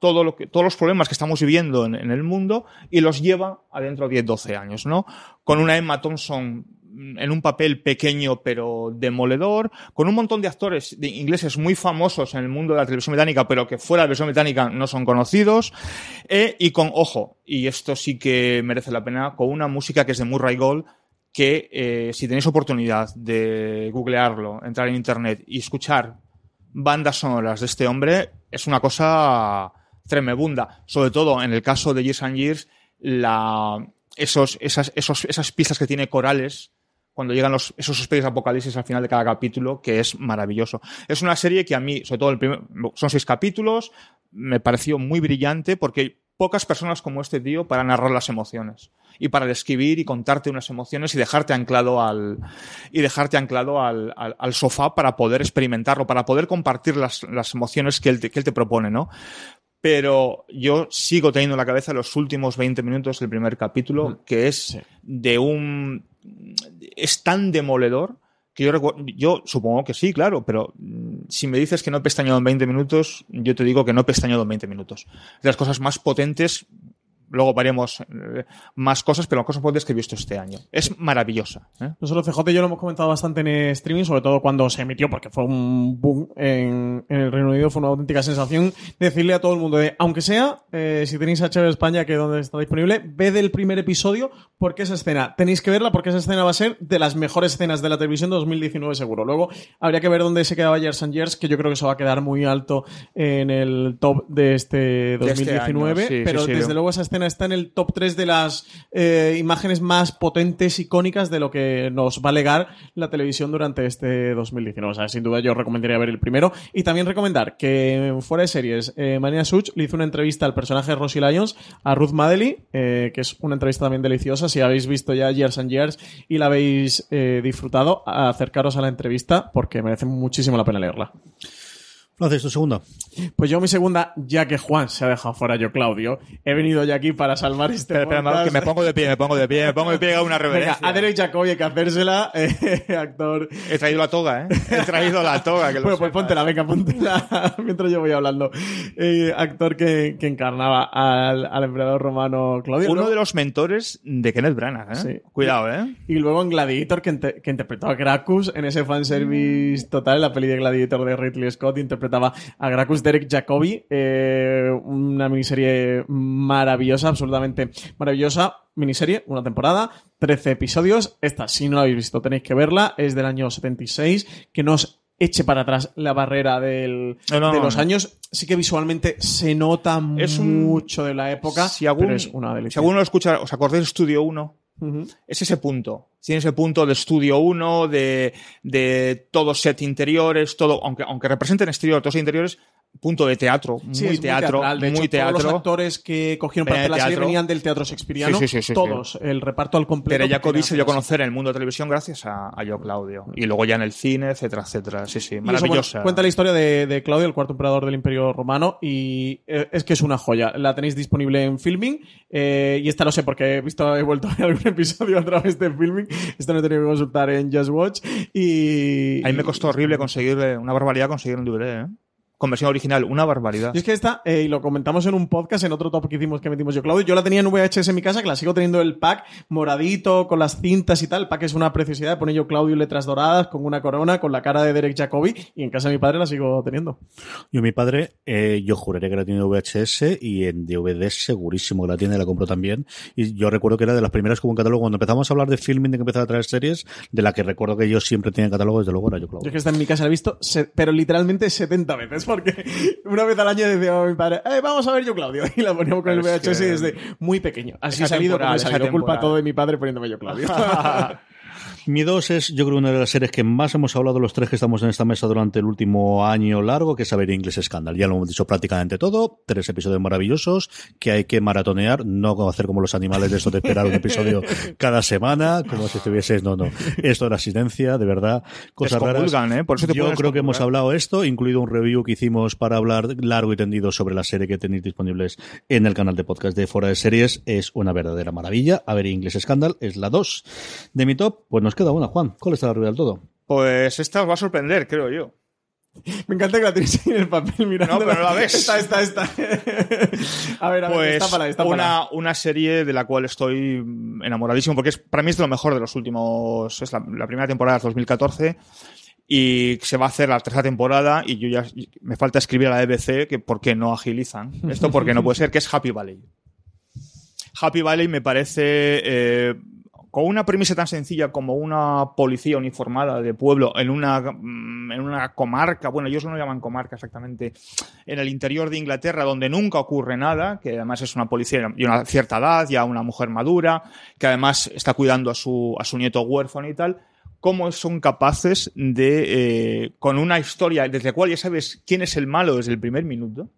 Todo todos los problemas que estamos viviendo en, el mundo y los lleva adentro de 10, 12 años, ¿no? Con una Emma Thompson en un papel pequeño pero demoledor, con un montón de actores de ingleses muy famosos en el mundo de la televisión británica, pero que fuera de la televisión británica no son conocidos, eh, y con, ojo, y esto sí que merece la pena, con una música que es de Murray Gold, que eh, si tenéis oportunidad de googlearlo, entrar en internet y escuchar bandas sonoras de este hombre, es una cosa tremebunda. Sobre todo en el caso de Years and Years, la, esos, esas, esos, esas pistas que tiene corales cuando llegan los, esos especies apocalipsis al final de cada capítulo, que es maravilloso. Es una serie que a mí, sobre todo el primer, son seis capítulos, me pareció muy brillante porque pocas personas como este tío para narrar las emociones y para describir y contarte unas emociones y dejarte anclado al y dejarte anclado al, al, sofá para poder experimentarlo, para poder compartir las, las emociones que él, que él te propone, ¿no? Pero yo sigo teniendo en la cabeza los últimos 20 minutos del primer capítulo, que es Sí. de un es tan demoledor que yo, recu- yo supongo que sí, claro, pero mm, si me dices que no he pestañado en 20 minutos, yo te digo que no he pestañado en 20 minutos. De las cosas más potentes, luego veremos eh, más cosas, pero las cosas potentes que he visto este año. Es maravillosa. ¿eh? Nosotros CJ y yo lo hemos comentado bastante en streaming, sobre todo cuando se emitió, porque fue un boom en, en el Reino Unido, fue una auténtica sensación decirle a todo el mundo de, aunque sea, eh, si tenéis HBO España, que es donde está disponible, ved el primer episodio porque esa escena, tenéis que verla porque esa escena va a ser de las mejores escenas de la televisión de 2019 seguro. Luego habría que ver dónde se quedaba Years and Years, que yo creo que se va a quedar muy alto en el top de este De este 2019, año, sí, pero sí, sí, desde luego esa escena está en el top 3 de las eh, imágenes más potentes, icónicas de lo que nos va a legar la televisión durante este 2019. O sea, sin duda yo recomendaría ver el primero. Y también recomendar que fuera de series, eh, Such le hizo una entrevista al personaje de Rosie Lyons, a Ruth Madeley, eh, que es una entrevista también deliciosa. Si habéis visto ya Years and Years y la habéis eh, disfrutado, acercaros a la entrevista porque merece muchísimo la pena leerla. Francis, tu segunda. Pues yo mi segunda, ya que Juan se ha dejado fuera yo, Claudio, he venido ya aquí para salvar este Espera, espera, que me pongo de pie, me pongo de pie, me pongo de pie a una Venga, reverencia. a Derek Jacobi hay que hacérsela, eh, [LAUGHS] actor. He traído la toga, ¿eh? He traído la toga. Que lo Bueno, pues póntela, venga, póntela [LAUGHS] mientras yo voy hablando. Eh, actor que, que encarnaba al, al emperador romano Claudio. Uno ¿no? de los mentores de Kenneth Branagh, ¿eh? Sí. Cuidado, ¿eh? Y luego en Gladiator, que, que interpretaba a Gracchus en ese fanservice total, en la peli de Gladiator de Ridley Scott, interpretaba a Gracchus Derek Jacobi, eh, una miniserie maravillosa, absolutamente maravillosa. Miniserie, una temporada, 13 episodios. Esta, si no la habéis visto, tenéis que verla. Es del año 76, que no os eche para atrás la barrera del, No, no, de los no. años. Sí que visualmente se nota Es un- mucho de la época, Si algún, pero es una si alguno lo escucha, ¿os acordáis de Studio 1? Ujú. Es ese punto. Tiene ese punto de Studio 1, de, de todo set interiores, todo, aunque, aunque representen exterior, todos interiores, punto de teatro, muy Sí, teatro, teatral. De muy hecho, Todos los teatro. actores que cogieron parte de de la serie teatro. venían del teatro shakespeariano. Sí, sí, todos. El reparto al completo. Pero Jacobi se dio a conocer en el mundo de televisión gracias a, a Yo Claudio. Y luego ya en el cine, etcétera, etcétera. Sí, sí, eso, maravillosa. bueno, cuenta la historia de, de Claudio, el cuarto emperador del Imperio Romano, y eh, es que es una joya. La tenéis disponible en Filming, eh, y esta lo sé porque he visto, he vuelto a ver algún [LAUGHS] episodio a través de Filming. Esta no he tenido que consultar en Just Watch. Y. A mí me costó horrible conseguir, una barbaridad conseguir un DVD, ¿eh? Con versión original, una barbaridad. Y es que esta, eh, y lo comentamos en un podcast, en otro top que hicimos que metimos yo, Claudio, yo la tenía en VHS en mi casa, que la sigo teniendo el pack moradito, con las cintas y tal. El pack es una preciosidad, pone yo Claudio letras doradas, con una corona, con la cara de Derek Jacobi, y en casa de mi padre la sigo teniendo. Yo, mi padre, eh, yo juraría que la tiene en VHS y en DVD segurísimo que la tiene, la compró también. Y yo recuerdo que era de las primeras como un catálogo. Cuando empezamos a hablar de filming, de que empezaba a traer series, de la que recuerdo que yo siempre tenía en catálogo, desde luego era yo, Yo Claudio. es que esta en mi casa la he visto, pero literalmente 70 veces, porque una vez al año decía a mi padre, eh, vamos a ver yo, Claudio, [LAUGHS] y la poníamos con el Es VHS que- desde muy pequeño. Así salido como he salido, culpa todo de mi padre poniéndome yo, Claudio. [LAUGHS] Mi dos es, yo creo, una de las series que más hemos hablado los tres que estamos en esta mesa durante el último año largo, que es saber inglés Scandal. Ya lo hemos dicho prácticamente todo. Tres episodios maravillosos que hay que maratonear, no hacer como los animales de esto de esperar un episodio [LAUGHS] cada semana, como si estuvieses, no, no. Esto era asistencia, de verdad. Cosas raras. ¿eh? Por eso te yo creo que hemos hablado esto, incluido un review que hicimos para hablar largo y tendido sobre la serie que tenéis disponibles en el canal de podcast de Fora de Series. Es una verdadera maravilla. A ver, Inglés Scandal es la 2 de mi top. Pues nos queda una, Juan. ¿Cuál está arriba del todo? Pues esta os va a sorprender, creo yo. me encanta que la tienes ahí en el papel mirando. No, pero no la ves. Esta, esta, esta. [LAUGHS] a ver, a ver, Pues estápala, estápala. una, una serie de la cual estoy enamoradísimo, porque es, para mí es de lo mejor de los últimos. Es la, la primera temporada es 2014 y se va a hacer la tercera temporada y yo ya me falta escribir a la BBC que por qué no agilizan esto porque no puede ser que es Happy Valley Happy Valley me parece eh, con una premisa tan sencilla como una policía uniformada de pueblo en una, mm, en una comarca, bueno, ellos no lo llaman comarca exactamente, en el interior de Inglaterra, donde nunca ocurre nada, que además es una policía de una cierta edad, ya una mujer madura, que además está cuidando a su, a su nieto huérfano y tal, cómo son capaces de, eh, con una historia desde la cual ya sabes quién es el malo desde el primer minuto,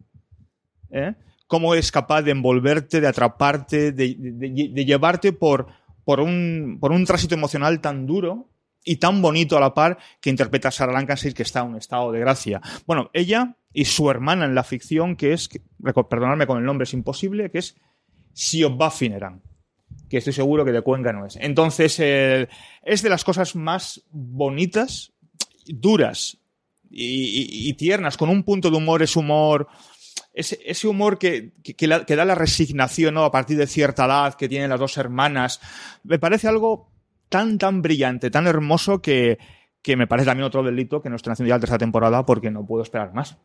¿eh? cómo es capaz de envolverte, de atraparte, de, llevarte por, por, un, por un tránsito emocional tan duro y tan bonito a la par que interpreta Sarah Lancaster, que está en un estado de gracia. Bueno, ella y su hermana en la ficción, que es, perdonadme con el nombre, es imposible, que es Siobha Finneran que estoy seguro que de Cuenca no es. Entonces, es de las cosas más bonitas, duras y tiernas, con un punto de humor, es humor, ese, ese humor que, que- que la- que da la resignación ¿no? a partir de cierta edad que tienen las dos hermanas. Me parece algo tan, tan brillante, tan hermoso que, que me parece también otro delito que no estén haciendo ya la tercera temporada porque no puedo esperar más.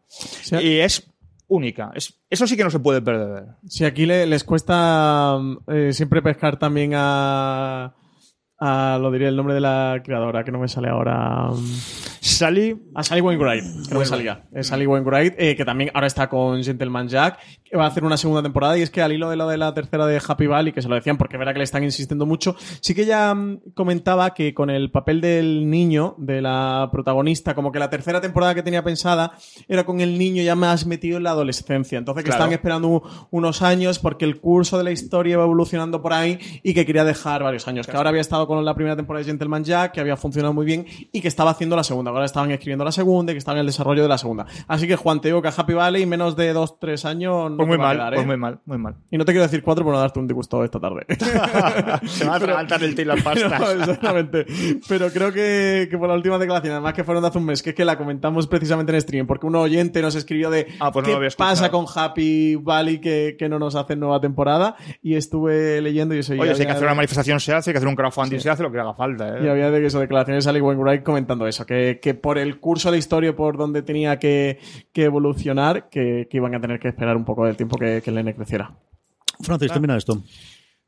Y es única. Es, eso sí que no se puede perder. Si aquí le- les cuesta eh, siempre pescar también a, a. Lo diré el nombre de la creadora, que no me sale ahora. Sally. A Sally Wainwright, que no me salía. Es Sally Wainwright, eh, que también ahora está con Gentleman Jack, que va a hacer una segunda temporada. Y es que al hilo de lo de la tercera de Happy Valley, que se lo decían porque verá que le están insistiendo mucho, sí que ella mm, comentaba que con el papel del niño, de la protagonista, como que la tercera temporada que tenía pensada era con el niño ya más metido en la adolescencia. Entonces que Claro. estaban esperando unos años porque el curso de la historia iba evolucionando por ahí y que quería dejar varios años. Que ahora había estado con la primera temporada de Gentleman Jack, que había funcionado muy bien y que estaba haciendo la segunda. Ahora estaban escribiendo la segunda y que estaban en el desarrollo de la segunda. Así que Juan, te digo que a Happy Valley menos de dos, tres años no Pues muy mal, quedar, ¿eh? pues muy mal, muy mal. Y no te quiero decir cuatro por no darte un disgusto esta tarde. [LAUGHS] Se va a atragantar el y las [LAUGHS] pastas. No, exactamente. Pero creo que, que por la última declaración, además que fueron de hace un mes, que es que la comentamos precisamente en stream, porque un oyente nos escribió de pues no qué pasa con Happy Valley que, que no nos hacen nueva temporada. Y estuve leyendo y eso. Oye, si hay que hacer una manifestación se hace, hay que hacer un crowdfunding se hace, lo que haga falta. ¿eh? y había de eso, declaraciones de Sally Wainwright comentando eso, que, que por el curso de historia, por donde tenía que, que evolucionar, que, que iban a tener que esperar un poco del tiempo que, que el nene creciera. Francis, termina esto.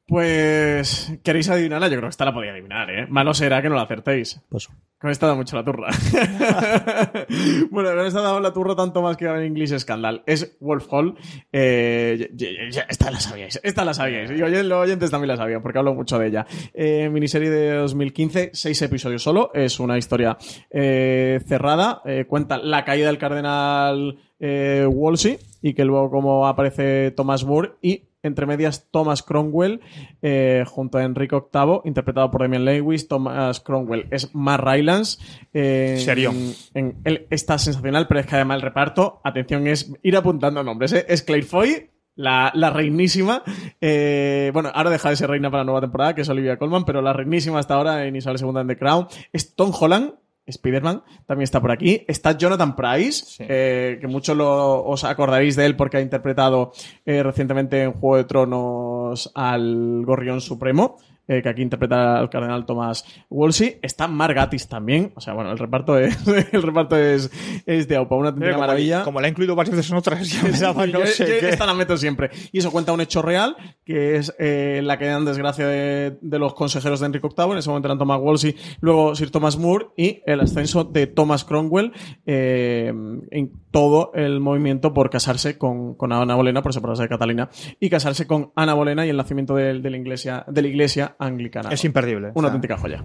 Pues, ¿queréis adivinarla? Yo creo que esta la podía adivinar, ¿eh? Malo será que no la acertéis. Paso. Con esta da mucho la turra. [LAUGHS] bueno, con esta da la turra tanto más que en English Scandal. Es Wolf Hall. Eh, ya- ya- ya- esta la sabíais. Esta la sabíais. Y los oyentes también la sabían porque hablo mucho de ella. Eh, miniserie de 2015, seis episodios solo. Es una historia eh, cerrada. Eh, cuenta la caída del cardenal eh, Wolsey y que luego como aparece Thomas Moore y entre medias Thomas Cromwell eh, junto a Enrique VIII interpretado por Damian Lewis Thomas Cromwell es Mar Rylance eh, Serio. en- él está sensacional pero es que además el reparto atención es ir apuntando nombres ¿eh? es Claire Foy la, la reinísima, eh, bueno, ahora deja de ser reina para la nueva temporada, que es Olivia Colman, pero la reinísima hasta ahora en Isabel II en The Crown es Tom Holland, Spider-Man, también está por aquí. Está Jonathan Price, eh, que muchos os acordaréis de él porque ha interpretado eh, recientemente en Juego de Tronos al Gorrión Supremo. Eh, que aquí interpreta al cardenal Thomas Wolsey. Está Margatis también. O sea, bueno, el reparto es, [LAUGHS] el reparto es, es de Aupa, una auténtica maravilla. como la he incluido varias veces en otras, ya me daba no Yo- sé yo qué. Esta la meto siempre. Y eso cuenta un hecho real, que es eh, la caída en desgracia de, de los consejeros de Enrique VIII. En ese momento eran Thomas Wolsey, luego Sir Thomas Moore y el ascenso de Thomas Cromwell eh, en todo el movimiento por casarse con, con Ana Bolena, por separarse de Catalina, y casarse con Ana Bolena y el nacimiento de, de la, iglesia, de la iglesia anglicana. Es imperdible. Una O sea, auténtica joya.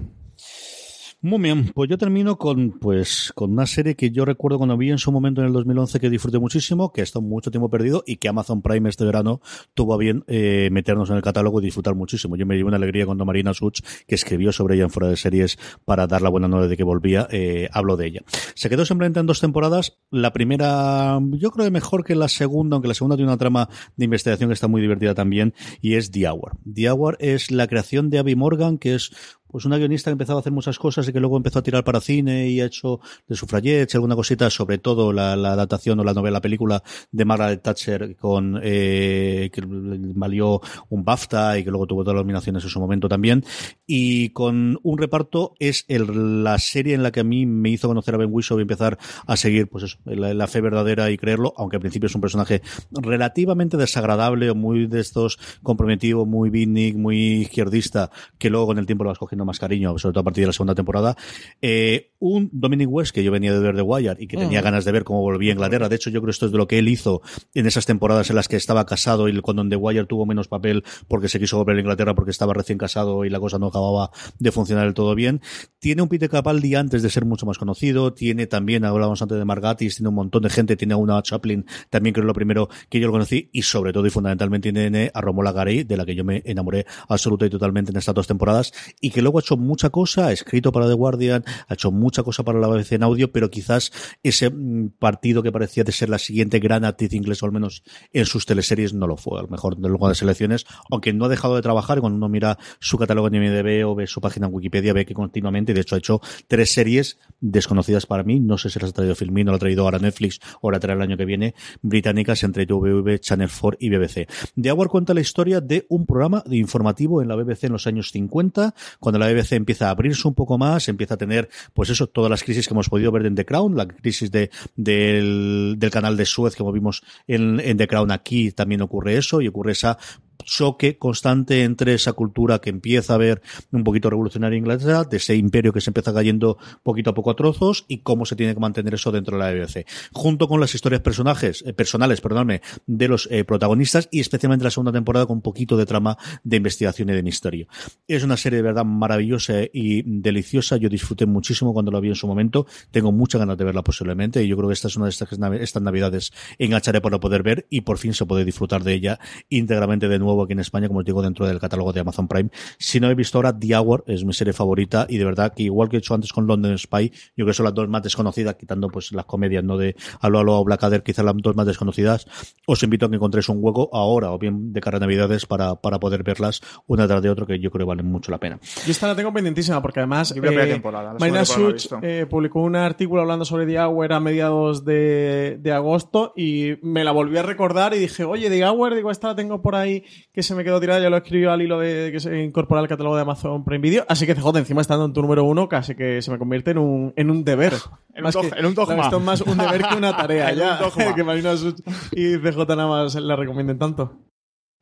Muy bien, pues yo termino con pues con una serie que yo recuerdo cuando vi en su momento en el 2011 que disfruté muchísimo, que ha estado mucho tiempo perdido y que Amazon Prime este verano tuvo a bien eh, meternos en el catálogo y disfrutar muchísimo. Yo me llevé una alegría cuando Marina Such, que escribió sobre ella en Fuera de Series para dar la buena nueva de que volvía, eh, habló de ella. Se quedó simplemente en dos temporadas. La primera, yo creo que mejor que la segunda, aunque la segunda tiene una trama de investigación que está muy divertida también, y es The Hour. The Hour es la creación de Abby Morgan, que es pues una guionista que empezaba a hacer muchas cosas y que luego empezó a tirar para cine y ha hecho de sufragettes, alguna cosita, sobre todo la, la adaptación o la novela película de Margaret Thatcher con eh, que valió un BAFTA y que luego tuvo todas las nominaciones en su momento también. Y con un reparto es la serie en la que a mí me hizo conocer a Ben Whishaw y empezar a seguir pues eso, la, la fe verdadera y creerlo, aunque al principio es un personaje relativamente desagradable o muy de estos comprometido, muy beatnik, muy izquierdista, que luego con el tiempo lo vas cogiendo cogiendo más cariño, sobre todo a partir de la segunda temporada. Eh, un Dominic West que yo venía de ver The Wire y que tenía ganas de ver cómo volvía a Inglaterra. De hecho, yo creo que esto es de lo que él hizo en esas temporadas en las que estaba casado y cuando en The Wire tuvo menos papel porque se quiso volver a Inglaterra porque estaba recién casado y la cosa no acababa de funcionar del todo bien. Tiene un Peter Capaldi antes de ser mucho más conocido. Tiene también, hablábamos antes de Margatis, tiene un montón de gente. Tiene a una Chaplin, también creo lo primero que yo lo conocí. Y sobre todo y fundamentalmente tiene a Romola Garay, de la que yo me enamoré absoluta y totalmente en estas dos temporadas. Y que luego ha hecho mucha cosa, ha escrito para The Guardian, ha hecho mucha cosa para la BBC en audio, pero quizás ese mm, partido que parecía de ser la siguiente gran actriz inglesa, al menos en sus teleseries, no lo fue. A lo mejor luego de selecciones, aunque no ha dejado de trabajar. Cuando uno mira su catálogo en IMDb o ve su página en Wikipedia, ve que continuamente, de hecho, ha hecho tres series desconocidas para mí. No sé si las ha traído Filmin o la ha traído ahora Netflix o la traerá el año que viene, británicas entre WV, Channel 4 y BBC. The Hour cuenta la historia de un programa de informativo en la BBC en los años 50, cuando la BBC empieza a abrirse un poco más, empieza a tener, pues eso, todas las crisis que hemos podido ver en The Crown, la crisis de, del, canal de Suez que vimos en The Crown aquí también ocurre eso y ocurre esa choque constante entre esa cultura que empieza a ver un poquito revolucionaria Inglaterra, de ese imperio que se empieza cayendo poquito a poco a trozos y cómo se tiene que mantener eso dentro de la BBC. Junto con las historias personajes, eh, personales, perdóname, de los eh, protagonistas y especialmente la segunda temporada con un poquito de trama de investigación y de misterio. Es una serie de verdad maravillosa y deliciosa. Yo disfruté muchísimo cuando la vi en su momento. Tengo muchas ganas de verla posiblemente y yo creo que esta es una de estas, estas navidades engancharé para poder ver y por fin se puede disfrutar de ella íntegramente de nuevo aquí en España, como os digo, dentro del catálogo de Amazon Prime. Si no he visto ahora, The Hour es mi serie favorita y de verdad que igual que he hecho antes con London Spy, yo creo que son las dos más desconocidas, quitando pues las comedias, no de Halo Halo o Blackadder, quizás las dos más desconocidas. Os invito a que encontréis un hueco ahora o bien de cara a Navidades para, para poder verlas una tras de otra, que yo creo que valen mucho la pena. Yo esta la tengo pendientísima porque además eh, Marina Such eh, publicó un artículo hablando sobre The Hour a mediados de, de agosto y me la volví a recordar y dije, oye, The Hour, digo, esta la tengo por ahí que se me quedó tirada, ya lo escribió al hilo de que se incorpora al catálogo de Amazon Prime Video, así que CJ encima estando en tu número uno casi que se me convierte en un, en un deber. [LAUGHS] En un Más que- en un dogma. Esto es más un deber que una tarea [LAUGHS] En ya, un [LAUGHS] dogma. que Marina Such y CJ nada más la recomienden tanto.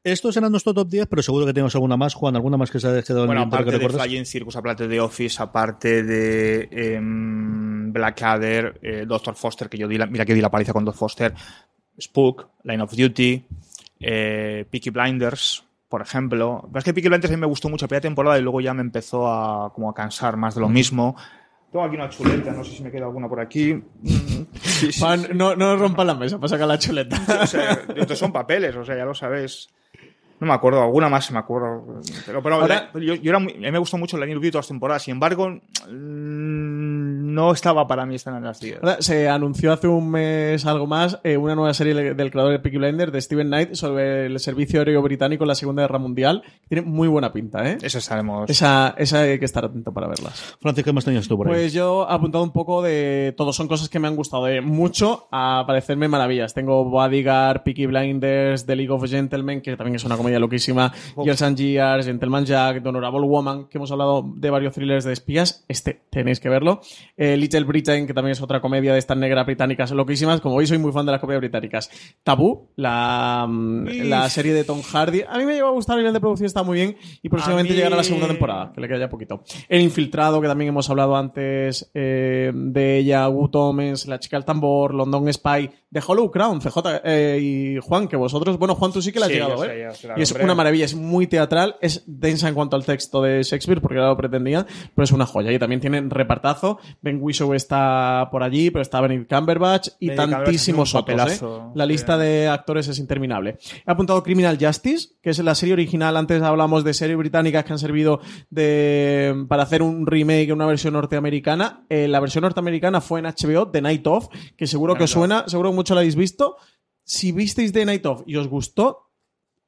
Estos eran nuestro top 10, pero seguro que tenemos alguna más, Juan, alguna más que se haya quedado Bueno, en el tintero que aparte de? Flying Circus, aparte de Office, aparte de em, Blackadder, eh, Doctor Foster, que yo di la, mira que di la paliza con Doctor Foster, Spook, Line of Duty, eh, Peaky Blinders, por ejemplo. Pero es que Peaky Blinders a mí me gustó mucho la primera temporada y luego ya me empezó a, como a cansar más de lo mismo. Tengo aquí una chuleta, no sé si me queda alguna por aquí. Mm, [LAUGHS] sí, sí, Juan, sí. no, no rompas la mesa para sacar la chuleta. O sea, estos son papeles, o sea, ya lo sabéis. No me acuerdo, alguna más me acuerdo. Pero, pero Ahora- la- yo, yo era muy- a mí me gustó mucho la New Beauty todas las temporadas. Sin embargo, mm, no estaba para mí esta en las 10. Ahora, Se anunció hace un mes algo más eh, una nueva serie del creador de Peaky Blinders de Steven Knight sobre el servicio aéreo británico en la Segunda Guerra Mundial. Tiene muy buena pinta, ¿eh? Eso estaremos. Esa, esa hay que estar atento para verlas. Francis, ¿qué más tenías tú por ahí? Pues yo he apuntado un poco de todo. Son cosas que me han gustado de mucho a parecerme maravillas. Tengo Bodyguard, Peaky Blinders, The League of Gentlemen, que también es una comedia loquísima, Years and Years, Gentleman Jack, The Honorable Woman, que hemos hablado de varios thrillers de espías. Este tenéis que verlo. Eh, Little Britain, que también es otra comedia de estas negras británicas loquísimas. Como veis, soy muy fan de las comedias británicas. Tabú, la, mm, la serie de Tom Hardy. A mí me llegó a gustar, a nivel de producción está muy bien y próximamente mí- llegará la segunda temporada, que le queda ya poquito. El Infiltrado, que también hemos hablado antes eh, de ella, Wood Omens, La chica al tambor, London Spy, de Hollow Crown, CJ eh, y Juan, que vosotros, bueno, Juan, tú sí que la has Sí, llegado, ¿eh? yo sé, y es hombre. una maravilla, es muy teatral, es densa en cuanto al texto de Shakespeare, porque ya lo pretendía, pero es una joya. Y también tienen repartazo. Ben Whishaw está por allí, pero está Benedict Cumberbatch y Benedict tantísimos otros. ¿eh? La lista de actores es interminable. He apuntado Criminal Justice, que es la serie original. Antes hablamos de series británicas que han servido de, para hacer un remake, una versión norteamericana. Eh, la versión norteamericana fue en HBO, The Night Of, que seguro que suena, seguro que mucho la habéis visto. Si visteis The Night Of y os gustó,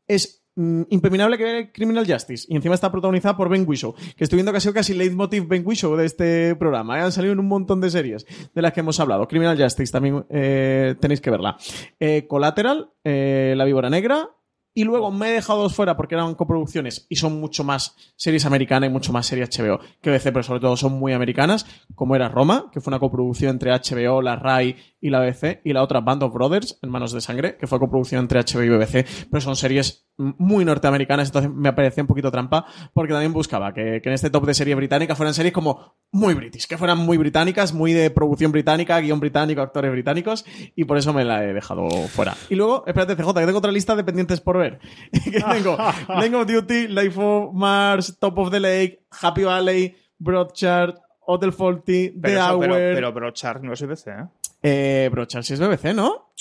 es mm, imperminable que ver Criminal Justice. Y encima está protagonizada por Ben Whishaw, que estoy viendo que ha sido casi leitmotiv Ben Whishaw de este programa. ¿eh? Han salido en un montón de series de las que hemos hablado. Criminal Justice también eh, tenéis que verla. Eh, Collateral, La Víbora Negra. Y luego me he dejado dos fuera porque eran coproducciones y son mucho más series americanas y mucho más series HBO que DC, pero sobre todo son muy americanas, como era Roma, que fue una coproducción entre HBO, la RAI y la BBC, y la otra Band of Brothers, Hermanos de Sangre, que fue coproducción entre HBO y BBC, pero son series muy norteamericanas, entonces me parecía un poquito trampa, porque también buscaba que, que en este top de serie británica fueran series como muy british, que fueran muy británicas, muy de producción británica, guion británico, actores británicos, y por eso me la he dejado fuera. Y luego, espérate, CJ, que tengo otra lista de pendientes por ver. [LAUGHS] que tengo [LAUGHS] Line of Duty, Life of Mars, Top of the Lake, Happy Valley, Broadchurch, Hotel Faulty, The eso- Hour. pero, pero Brochard no es BBC, ¿eh? Eh, Brochard sí es BBC, ¿no?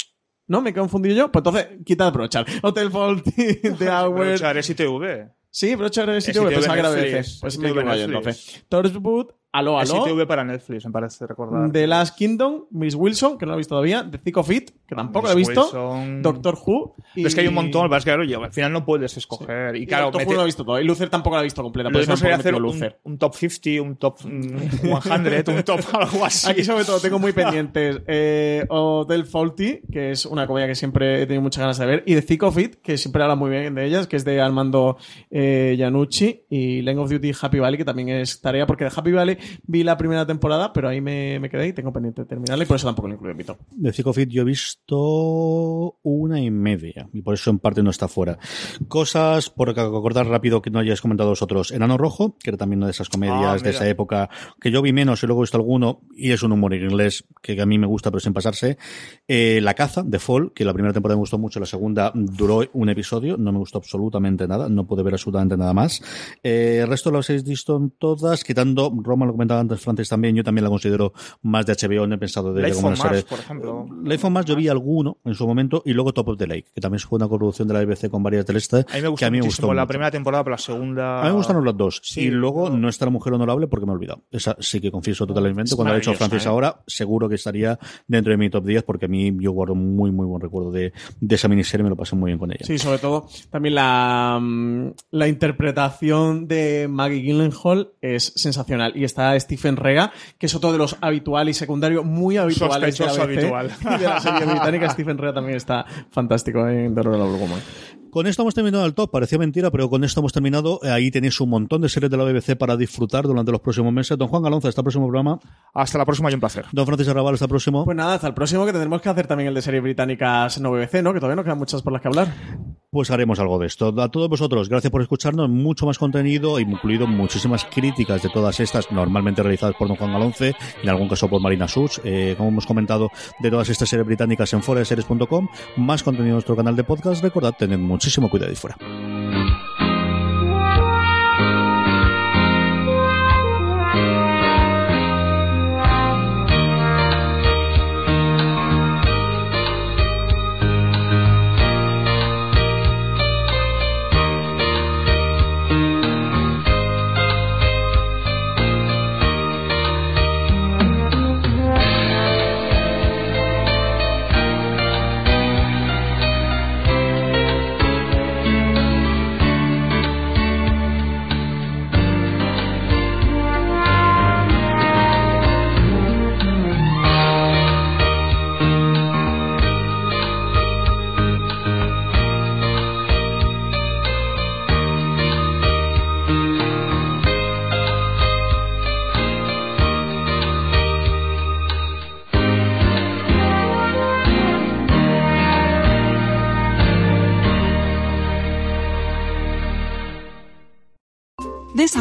¿No? ¿Me he confundido yo? Pues entonces, quita Brochard. Hotel Faulty, [LAUGHS] The Hour. Brochard es ITV. Sí, Brochard es ITV, ITV pensaba que era Netflix. BBC. Pues Es me entonces. Torchwood, Aló, Aló. ITV para Netflix, me parece recordar. The Last Kingdom, Miss Wilson, que no lo he visto todavía, The Thick of It, que tampoco lo he Miss visto, Wilson. Doctor Who. Y... Es que hay un montón, lo que es que claro, yo- al final no puedes escoger. Y Y claro, Doctor mete- Who lo he visto todo. Y Luther tampoco lo he visto completa. no sería he hacer un, top 50, un top mm, 100, un top [LAUGHS] algo así. Aquí sobre todo tengo muy pendientes eh, Hotel Faulty, que es una comedia que siempre he tenido muchas ganas de ver, y The Thick of It, que siempre habla muy bien de ellas, que es de Armando eh, y Line of Duty Happy Valley, que también es tarea, porque de Happy Valley vi la primera temporada, pero ahí me, me quedé y tengo pendiente de terminarla, y por eso tampoco lo incluyo en mi top. De Fit yo he visto una y media y por eso en parte no está fuera. Cosas, por acordar rápido que no hayáis comentado vosotros. Enano Rojo, que era también una de esas comedias Ah, de esa época que yo vi menos y luego he visto alguno y es un humor inglés que a mí me gusta pero sin pasarse. Eh, la Caza, de Fall, que la primera temporada me gustó mucho, la segunda duró un episodio, no me gustó absolutamente nada, no pude ver absolutamente nada más. Eh, el resto lo habéis visto en todas, quitando Roma, lo comentaba antes Francis también, yo también la considero más de HBO, no he pensado de, Life como on una Mars, serie. por ejemplo. Life on Mars yo vi alguno en su momento y luego Top of the Lake, que también fue una coproducción de la BBC con varias del este. A mí me gustó que a mí me gustó la mucho. primera temporada, pero la segunda. A mí me gustaron las dos. Sí, y luego no está la mujer honorable porque me he olvidado. Esa sí que confieso totalmente. Es Cuando lo ha hecho Francis ¿eh? ahora, seguro que estaría dentro de mi top 10 porque a mí yo guardo muy, muy buen recuerdo de, de esa miniserie. Me lo pasé muy bien con ella. Sí, sobre todo también la, mm, la interpretación de Maggie Gyllenhaal es sensacional. Y está Stephen Rea, que es otro de los habitual y secundario muy habituales de la habitual. y [LAUGHS] de la serie británica. [LAUGHS] Stephen Rea también está fantástico en The Royal Woman. Con esto hemos terminado el top. Parecía mentira, pero con esto hemos terminado. Eh, Ahí tenéis un montón de series de la BBC para disfrutar durante los próximos meses. Don Juan Galonza, hasta el próximo programa. Hasta la próxima y un placer. Don Francis Arrabal, hasta el próximo. Pues nada, hasta el próximo que tendremos que hacer también el de series británicas no BBC, ¿no? Que todavía nos quedan muchas por las que hablar. Pues haremos algo de esto. A todos vosotros, gracias por escucharnos. Mucho más contenido, incluido muchísimas críticas de todas estas, normalmente realizadas por Don Juan Galonce, en algún caso por Marina Such, eh, como hemos comentado, de todas estas series británicas en foraseries.com. Más contenido en nuestro canal de podcast. Recordad, tened muchísimo cuidado y fuera.